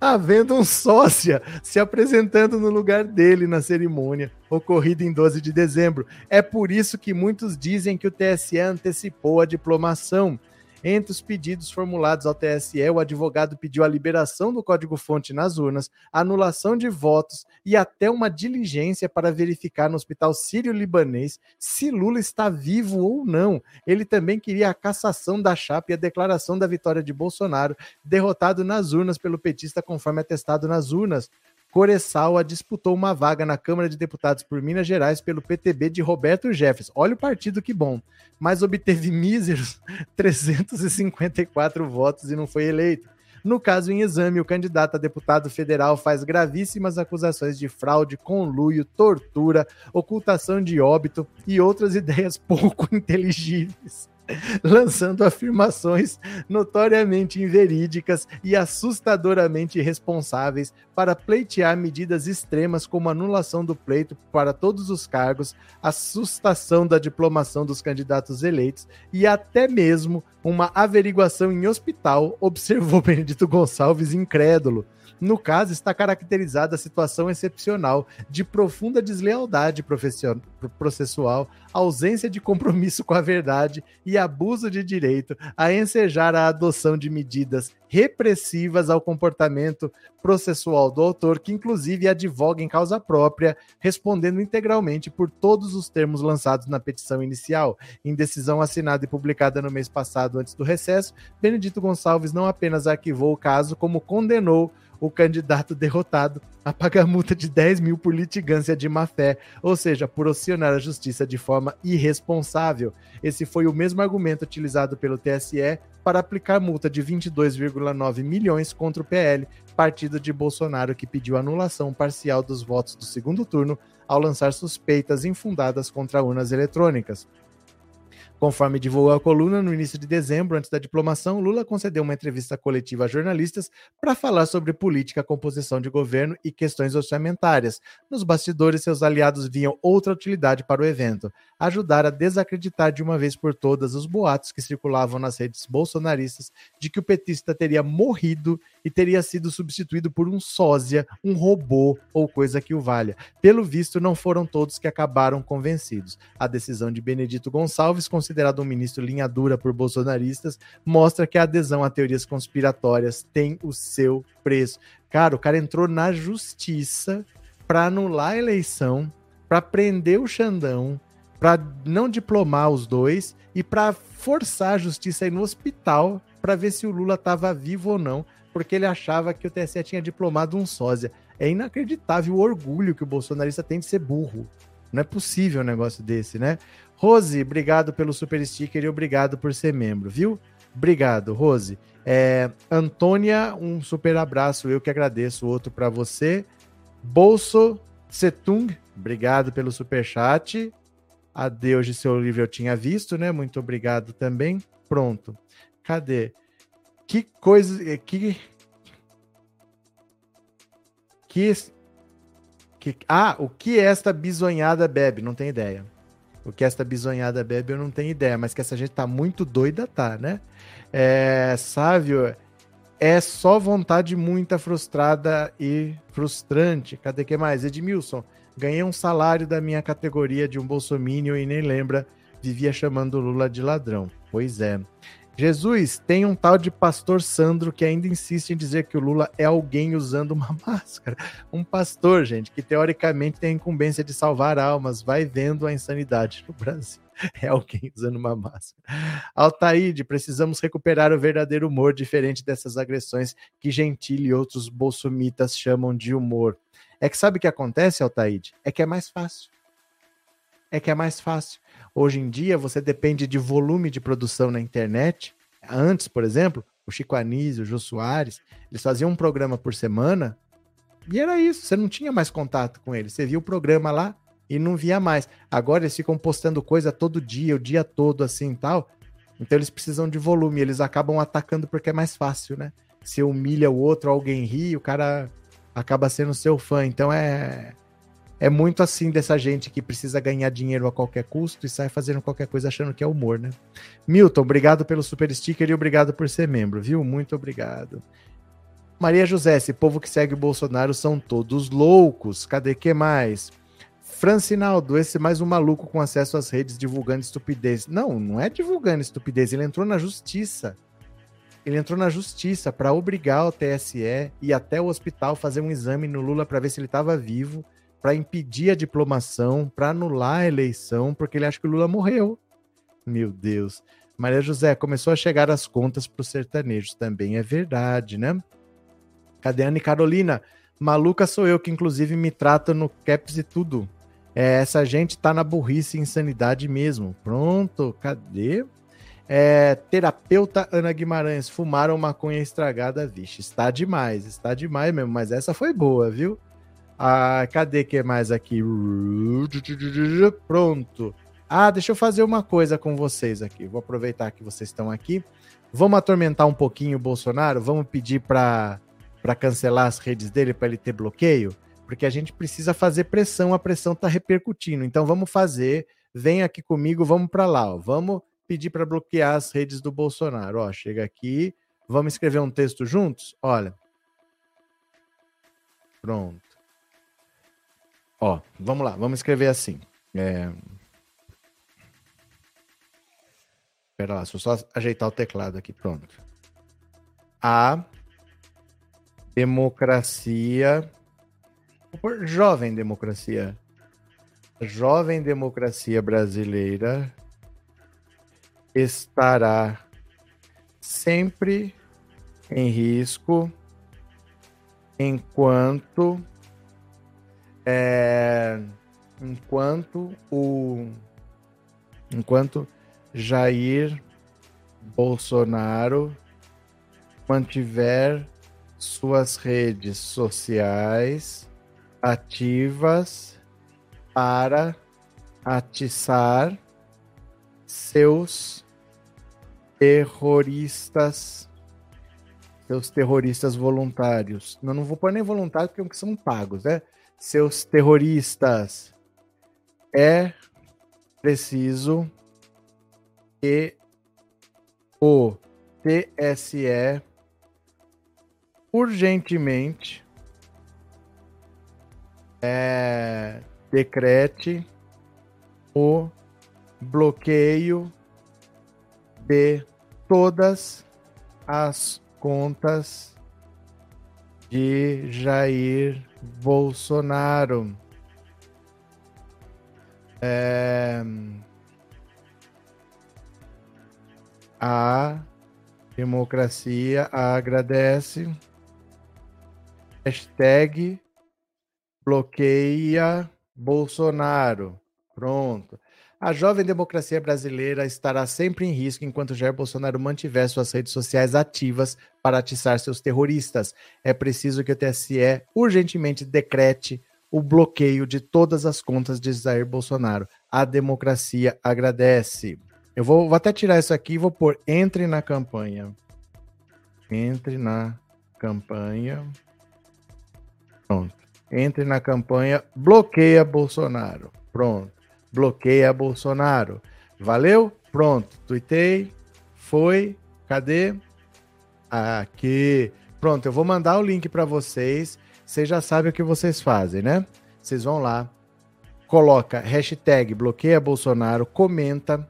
havendo um sócia se apresentando no lugar dele na cerimônia, ocorrida em 12 de dezembro. É por isso que muitos dizem que o TSE antecipou a diplomação. Entre os pedidos formulados ao TSE, o advogado pediu a liberação do código-fonte nas urnas, anulação de votos e até uma diligência para verificar no hospital sírio-libanês se Lula está vivo ou não. Ele também queria a cassação da chapa e a declaração da vitória de Bolsonaro, derrotado nas urnas pelo petista conforme atestado nas urnas. Coressawa disputou uma vaga na Câmara de Deputados por Minas Gerais pelo PTB de Roberto Jefferson. Olha o partido que bom. Mas obteve míseros 354 votos e não foi eleito. No caso em exame, o candidato a deputado federal faz gravíssimas acusações de fraude, conluio, tortura, ocultação de óbito e outras ideias pouco inteligíveis. lançando afirmações notoriamente inverídicas e assustadoramente irresponsáveis para pleitear medidas extremas como anulação do pleito para todos os cargos, assustação da diplomação dos candidatos eleitos e até mesmo uma averiguação em hospital, observou Benedito Gonçalves incrédulo. No caso, está caracterizada a situação excepcional de profunda deslealdade processual, ausência de compromisso com a verdade e abuso de direito a ensejar a adoção de medidas repressivas ao comportamento processual do autor, que inclusive advoga em causa própria, respondendo integralmente por todos os termos lançados na petição inicial. Em decisão assinada e publicada no mês passado, antes do recesso, Benedito Gonçalves não apenas arquivou o caso, como condenou o candidato derrotado a pagar multa de 10 mil por litigância de má-fé, ou seja, por acionar a justiça de forma irresponsável. Esse foi o mesmo argumento utilizado pelo TSE para aplicar multa de 22,9 milhões contra o PL, partido de Bolsonaro que pediu anulação parcial dos votos do segundo turno ao lançar suspeitas infundadas contra urnas eletrônicas. Conforme divulgou a coluna, no início de dezembro, antes da diplomação, Lula concedeu uma entrevista coletiva a jornalistas para falar sobre política, composição de governo e questões orçamentárias. Nos bastidores, seus aliados viam outra utilidade para o evento: ajudar a desacreditar de uma vez por todas os boatos que circulavam nas redes bolsonaristas de que o petista teria morrido e teria sido substituído por um sósia, um robô ou coisa que o valha. Pelo visto, não foram todos que acabaram convencidos. A decisão de Benedito Gonçalves considerado um ministro linha dura por bolsonaristas, mostra que a adesão a teorias conspiratórias tem o seu preço. Cara, o cara entrou na justiça para anular a eleição, para prender o Xandão, para não diplomar os dois e para forçar a justiça a ir no hospital para ver se o Lula estava vivo ou não, porque ele achava que o TSE tinha diplomado um sósia. É inacreditável o orgulho que o bolsonarista tem de ser burro. Não é possível um negócio desse, né? Rose, obrigado pelo super sticker e obrigado por ser membro, viu? Obrigado, Rose. É, Antônia, um super abraço, eu que agradeço. Outro para você. Bolso Setung, obrigado pelo super chat. A Deus de seu livro eu tinha visto, né? Muito obrigado também. Pronto. Cadê? Que coisa. Eh, que. Que. que ah, o que esta bisonhada bebe? Não tenho ideia. O que esta bisonhada bebe, eu não tenho ideia. Mas que essa gente tá muito doida, tá, né? É, Sávio, é só vontade muita frustrada e frustrante. Cadê que mais? Edmilson, ganhei um salário da minha categoria de um bolsomínio e nem lembra, vivia chamando Lula de ladrão. Pois é. Jesus, tem um tal de pastor Sandro que ainda insiste em dizer que o Lula é alguém usando uma máscara. Um pastor, gente, que teoricamente tem a incumbência de salvar almas, vai vendo a insanidade no Brasil. é alguém usando uma máscara. Altaíde, precisamos recuperar o verdadeiro humor, diferente dessas agressões que Gentili e outros bolsomitas chamam de humor. É que sabe o que acontece, Altaíde? É que é mais fácil. É que é mais fácil. Hoje em dia, você depende de volume de produção na internet. Antes, por exemplo, o Chico Anísio, o Jô Soares, eles faziam um programa por semana e era isso. Você não tinha mais contato com eles. Você via o programa lá, e não via mais. Agora eles ficam postando coisa todo dia, o dia todo, assim tal. Então eles precisam de volume, eles acabam atacando porque é mais fácil, né? Se humilha o outro, alguém ri, o cara acaba sendo seu fã. Então é é muito assim dessa gente que precisa ganhar dinheiro a qualquer custo e sai fazendo qualquer coisa achando que é humor, né? Milton, obrigado pelo super sticker e obrigado por ser membro, viu? Muito obrigado. Maria José, esse povo que segue o Bolsonaro são todos loucos. Cadê que mais? Francinaldo, esse mais um maluco com acesso às redes divulgando estupidez. Não, não é divulgando estupidez, ele entrou na justiça. Ele entrou na justiça para obrigar o TSE e até o hospital fazer um exame no Lula para ver se ele estava vivo, para impedir a diplomação, para anular a eleição, porque ele acha que o Lula morreu. Meu Deus. Maria José, começou a chegar as contas para os sertanejos. Também é verdade, né? Cadê a Anne Carolina? Maluca sou eu, que inclusive me trata no caps e tudo. É, essa gente tá na burrice e insanidade mesmo. Pronto, cadê? É, terapeuta Ana Guimarães, fumaram maconha estragada, vixe, está demais, está demais mesmo, mas essa foi boa, viu? Ah, cadê que mais aqui? Pronto. Ah, deixa eu fazer uma coisa com vocês aqui. Vou aproveitar que vocês estão aqui. Vamos atormentar um pouquinho o Bolsonaro? Vamos pedir para cancelar as redes dele para ele ter bloqueio? porque a gente precisa fazer pressão, a pressão está repercutindo. Então vamos fazer, vem aqui comigo, vamos para lá, ó. vamos pedir para bloquear as redes do Bolsonaro. Ó, chega aqui, vamos escrever um texto juntos? Olha. Pronto. Ó, vamos lá, vamos escrever assim. É... Espera lá, deixa eu só ajeitar o teclado aqui, pronto. A democracia por jovem democracia. Jovem democracia brasileira estará sempre em risco enquanto é, enquanto o enquanto Jair Bolsonaro mantiver suas redes sociais ativas para atiçar seus terroristas, seus terroristas voluntários. Não, não vou pôr nem voluntários porque são pagos, né? Seus terroristas. É preciso que o TSE urgentemente é, decrete o bloqueio de todas as contas de Jair Bolsonaro. É, a democracia agradece. Hashtag bloqueia Bolsonaro. Pronto. A jovem democracia brasileira estará sempre em risco enquanto Jair Bolsonaro mantiver suas redes sociais ativas para atiçar seus terroristas. É preciso que o TSE urgentemente decrete o bloqueio de todas as contas de Jair Bolsonaro. A democracia agradece. Eu vou, vou até tirar isso aqui e vou pôr entre na campanha. Entre na campanha. Pronto. Entre na campanha, bloqueia Bolsonaro. Pronto. Bloqueia Bolsonaro. Valeu? Pronto. Tuitei. Foi. Cadê? Aqui. Pronto, eu vou mandar o link para vocês. Vocês já sabem o que vocês fazem, né? Vocês vão lá, coloca hashtag bloqueia Bolsonaro, comenta,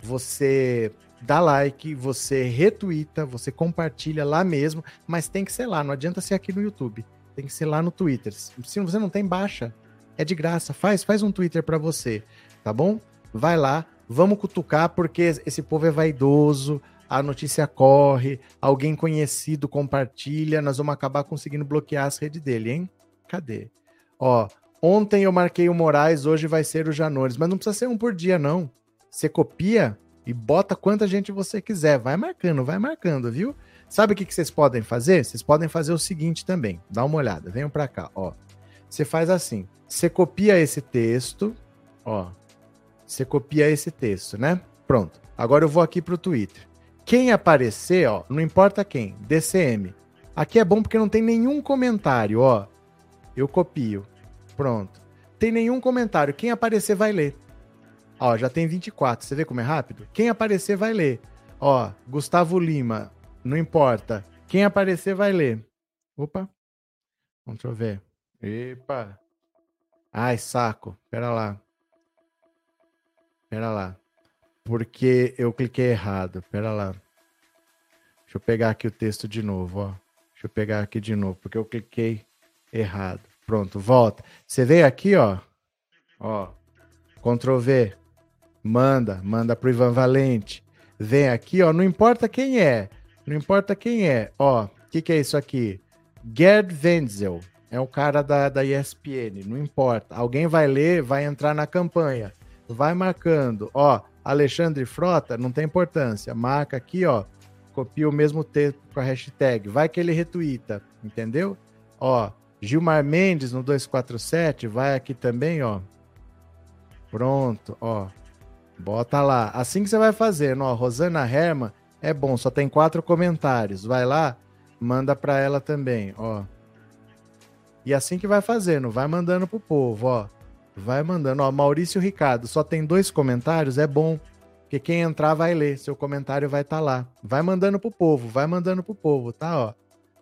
você dá like, você retuita, você compartilha lá mesmo, mas tem que ser lá, não adianta ser aqui no YouTube, tem que ser lá no Twitter. Se você não tem, baixa, é de graça, faz, faz um Twitter para você, tá bom? Vai lá, vamos cutucar porque esse povo é vaidoso, a notícia corre, alguém conhecido compartilha, nós vamos acabar conseguindo bloquear as redes dele, hein? Cadê? Ó, ontem eu marquei o Moraes, hoje vai ser o Janores, mas não precisa ser um por dia, não. Você copia e bota quanta gente você quiser, vai marcando, vai marcando, viu? Sabe o que, que vocês podem fazer? Vocês podem fazer o seguinte também, dá uma olhada, venham para cá, ó. Você faz assim, você copia esse texto, ó, você copia esse texto, né? Pronto. Agora eu vou aqui para o Twitter. Quem aparecer, ó, não importa quem, DCM. Aqui é bom porque não tem nenhum comentário, ó. Eu copio. Pronto. Tem nenhum comentário. Quem aparecer vai ler. Ó, já tem 24. Você vê como é rápido? Quem aparecer vai ler. Ó, Gustavo Lima, não importa. Quem aparecer vai ler. Opa. Eu ver. Epa. Ai, saco. Pera lá. Pera lá porque eu cliquei errado. Pera lá. Deixa eu pegar aqui o texto de novo, ó. Deixa eu pegar aqui de novo, porque eu cliquei errado. Pronto, volta. Você veio aqui, ó. Ó. Ctrl V. Manda, manda pro Ivan Valente. Vem aqui, ó, não importa quem é. Não importa quem é. Ó, o que, que é isso aqui? Gerd Wenzel. É o cara da, da ESPN. Não importa. Alguém vai ler, vai entrar na campanha. Vai marcando. Ó, Alexandre Frota, não tem importância. Marca aqui, ó. Copia o mesmo texto com a hashtag. Vai que ele retuita, entendeu? Ó, Gilmar Mendes no 247, vai aqui também, ó. Pronto, ó. Bota lá. Assim que você vai fazendo, ó. Rosana Herman é bom, só tem quatro comentários. Vai lá, manda para ela também, ó. E assim que vai fazendo, vai mandando pro povo, ó. Vai mandando. Ó, Maurício Ricardo, só tem dois comentários, é bom. Porque quem entrar vai ler, seu comentário vai estar tá lá. Vai mandando pro povo, vai mandando pro povo, tá? Ó.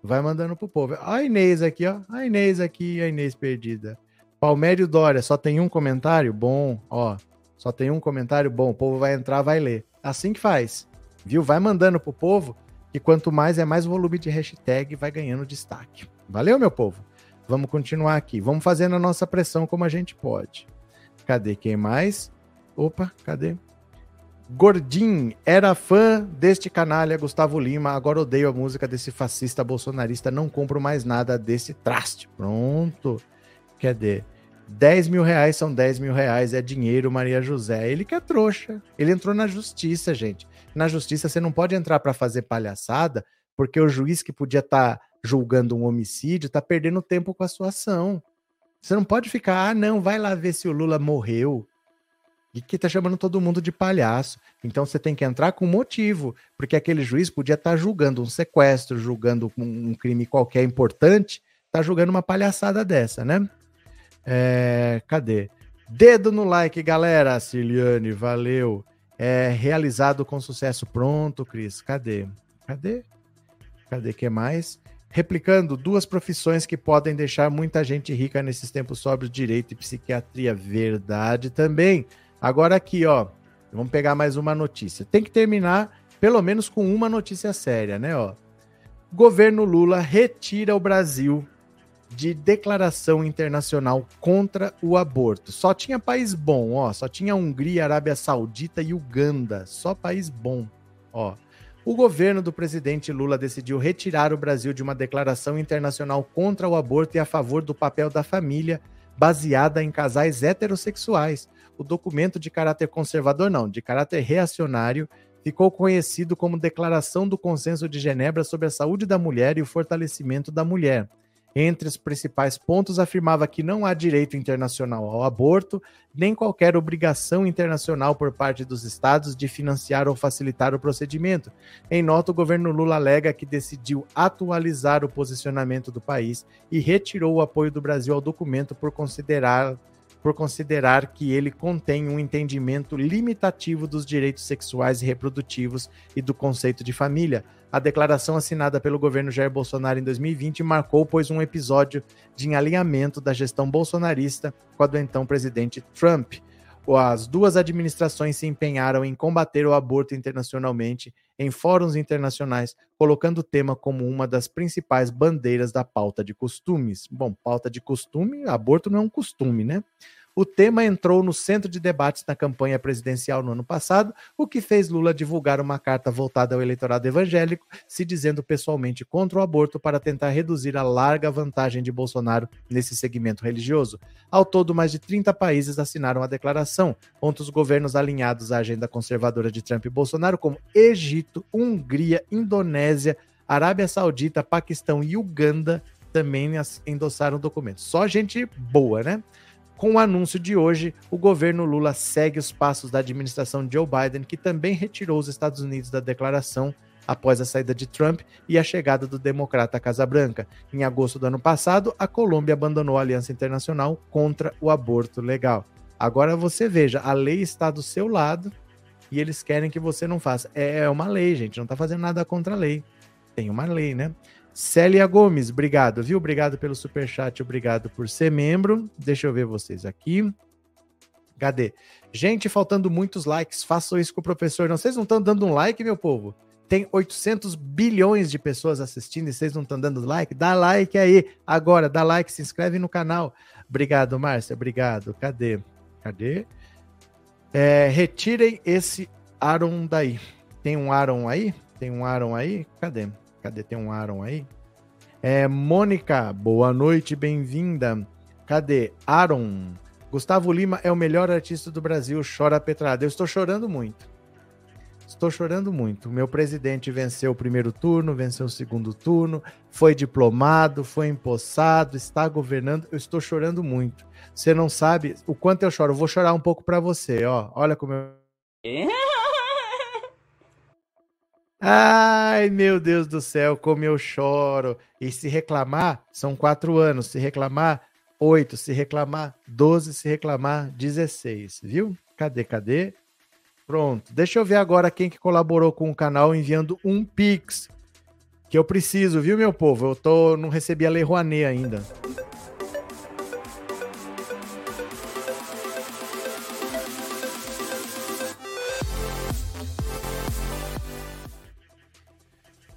Vai mandando pro povo. Ó a Inês aqui, ó. A Inês aqui, a Inês perdida. Palmério Dória, só tem um comentário? Bom, ó. Só tem um comentário? Bom, o povo vai entrar, vai ler. Assim que faz. Viu? Vai mandando pro povo, que quanto mais é mais volume de hashtag, vai ganhando destaque. Valeu, meu povo? Vamos continuar aqui. Vamos fazendo a nossa pressão como a gente pode. Cadê quem mais? Opa, cadê? Gordim era fã deste canalha Gustavo Lima, agora odeio a música desse fascista bolsonarista, não compro mais nada desse traste. Pronto. Cadê? 10 mil reais são 10 mil reais, é dinheiro, Maria José. Ele que é trouxa. Ele entrou na justiça, gente. Na justiça você não pode entrar para fazer palhaçada, porque o juiz que podia estar tá julgando um homicídio está perdendo tempo com a sua ação. Você não pode ficar, ah, não, vai lá ver se o Lula morreu. E que tá chamando todo mundo de palhaço. Então você tem que entrar com motivo, porque aquele juiz podia estar tá julgando um sequestro, julgando um crime qualquer importante, tá julgando uma palhaçada dessa, né? É, cadê? Dedo no like, galera. Ciliane, valeu. É, realizado com sucesso. Pronto, Cris. Cadê? Cadê? Cadê que mais? Replicando duas profissões que podem deixar muita gente rica nesses tempos sóbrios, direito e psiquiatria. Verdade também. Agora aqui, ó, vamos pegar mais uma notícia. Tem que terminar pelo menos com uma notícia séria, né, ó. Governo Lula retira o Brasil de declaração internacional contra o aborto. Só tinha país bom, ó, só tinha Hungria, Arábia Saudita e Uganda, só país bom, ó o governo do presidente Lula decidiu retirar o Brasil de uma declaração internacional contra o aborto e a favor do papel da família, baseada em casais heterossexuais. O documento de caráter conservador, não, de caráter reacionário, ficou conhecido como Declaração do Consenso de Genebra sobre a Saúde da Mulher e o Fortalecimento da Mulher. Entre os principais pontos, afirmava que não há direito internacional ao aborto, nem qualquer obrigação internacional por parte dos estados de financiar ou facilitar o procedimento. Em nota, o governo Lula alega que decidiu atualizar o posicionamento do país e retirou o apoio do Brasil ao documento por considerar por considerar que ele contém um entendimento limitativo dos direitos sexuais e reprodutivos e do conceito de família. A declaração assinada pelo governo Jair Bolsonaro em 2020 marcou, pois, um episódio de alinhamento da gestão bolsonarista com a do então presidente Trump. As duas administrações se empenharam em combater o aborto internacionalmente em fóruns internacionais, colocando o tema como uma das principais bandeiras da pauta de costumes. Bom, pauta de costume, aborto não é um costume, né? O tema entrou no centro de debates na campanha presidencial no ano passado, o que fez Lula divulgar uma carta voltada ao eleitorado evangélico, se dizendo pessoalmente contra o aborto para tentar reduzir a larga vantagem de Bolsonaro nesse segmento religioso. Ao todo, mais de 30 países assinaram a declaração, outros governos alinhados à agenda conservadora de Trump e Bolsonaro, como Egito, Hungria, Indonésia, Arábia Saudita, Paquistão e Uganda, também endossaram o documento. Só gente boa, né? Com o anúncio de hoje, o governo Lula segue os passos da administração Joe Biden, que também retirou os Estados Unidos da declaração após a saída de Trump e a chegada do democrata à Casa Branca. Em agosto do ano passado, a Colômbia abandonou a aliança internacional contra o aborto legal. Agora você veja, a lei está do seu lado e eles querem que você não faça. É, é uma lei, gente, não está fazendo nada contra a lei. Tem uma lei, né? Célia Gomes, obrigado, viu? Obrigado pelo super chat, obrigado por ser membro. Deixa eu ver vocês aqui. Cadê? Gente, faltando muitos likes. Façam isso com o professor. Não, vocês não estão dando um like, meu povo? Tem 800 bilhões de pessoas assistindo e vocês não estão dando like? Dá like aí agora, dá like, se inscreve no canal. Obrigado, Márcia, obrigado. Cadê? Cadê? É, retirem esse Aaron daí. Tem um Aaron aí? Tem um Aaron aí? Cadê? Cadê? Tem um Aaron aí? É, Mônica, boa noite, bem-vinda. Cadê? Aaron. Gustavo Lima é o melhor artista do Brasil, chora petrada. Eu estou chorando muito. Estou chorando muito. Meu presidente venceu o primeiro turno, venceu o segundo turno, foi diplomado, foi empossado, está governando. Eu estou chorando muito. Você não sabe o quanto eu choro. Eu vou chorar um pouco para você, ó. Olha como eu. Ai, meu Deus do céu, como eu choro. E se reclamar, são quatro anos. Se reclamar, oito. Se reclamar, doze. Se reclamar, dezesseis. Viu? Cadê, cadê? Pronto. Deixa eu ver agora quem que colaborou com o canal enviando um Pix. Que eu preciso, viu, meu povo? Eu tô, não recebi a Lei Rouanet ainda.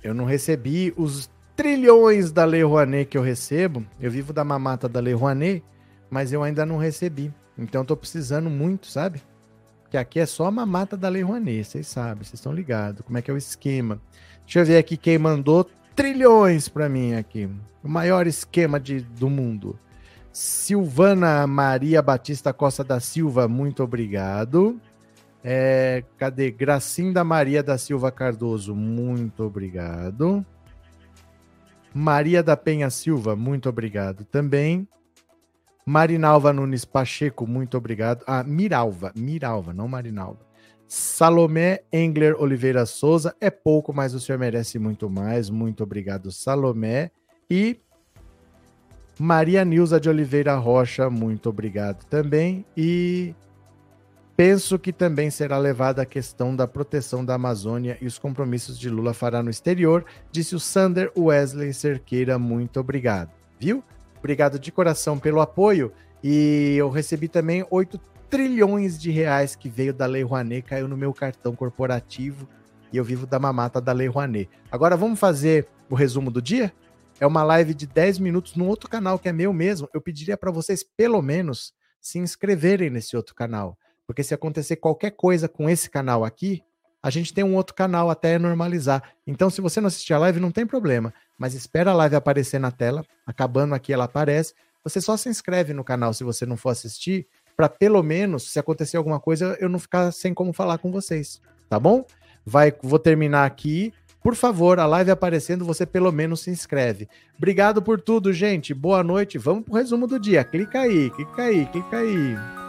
Eu não recebi os trilhões da Lei Rouanet que eu recebo. Eu vivo da mamata da Lei Rouanet, mas eu ainda não recebi. Então eu tô precisando muito, sabe? Que aqui é só a mamata da Lei Rouanet, vocês sabem, vocês estão ligados. Como é que é o esquema? Deixa eu ver aqui quem mandou trilhões para mim aqui. O maior esquema de, do mundo. Silvana Maria Batista Costa da Silva, muito obrigado. É, cadê? Gracinda Maria da Silva Cardoso, muito obrigado. Maria da Penha Silva, muito obrigado também. Marinalva Nunes Pacheco, muito obrigado. Ah, Miralva, Miralva, não Marinalva. Salomé Engler Oliveira Souza, é pouco, mas o senhor merece muito mais. Muito obrigado, Salomé. E Maria Nilza de Oliveira Rocha, muito obrigado também. E Penso que também será levada a questão da proteção da Amazônia e os compromissos de Lula fará no exterior, disse o Sander Wesley Cerqueira. Muito obrigado. Viu? Obrigado de coração pelo apoio. E eu recebi também 8 trilhões de reais que veio da Lei Rouanet, caiu no meu cartão corporativo e eu vivo da mamata da Lei Rouanet. Agora vamos fazer o resumo do dia? É uma live de 10 minutos no outro canal que é meu mesmo. Eu pediria para vocês, pelo menos, se inscreverem nesse outro canal porque se acontecer qualquer coisa com esse canal aqui, a gente tem um outro canal até normalizar. Então, se você não assistir a live, não tem problema. Mas espera a live aparecer na tela. Acabando aqui, ela aparece. Você só se inscreve no canal se você não for assistir, para pelo menos, se acontecer alguma coisa, eu não ficar sem como falar com vocês. Tá bom? Vai, vou terminar aqui. Por favor, a live aparecendo, você pelo menos se inscreve. Obrigado por tudo, gente. Boa noite. Vamos pro resumo do dia. Clica aí, clica aí, clica aí.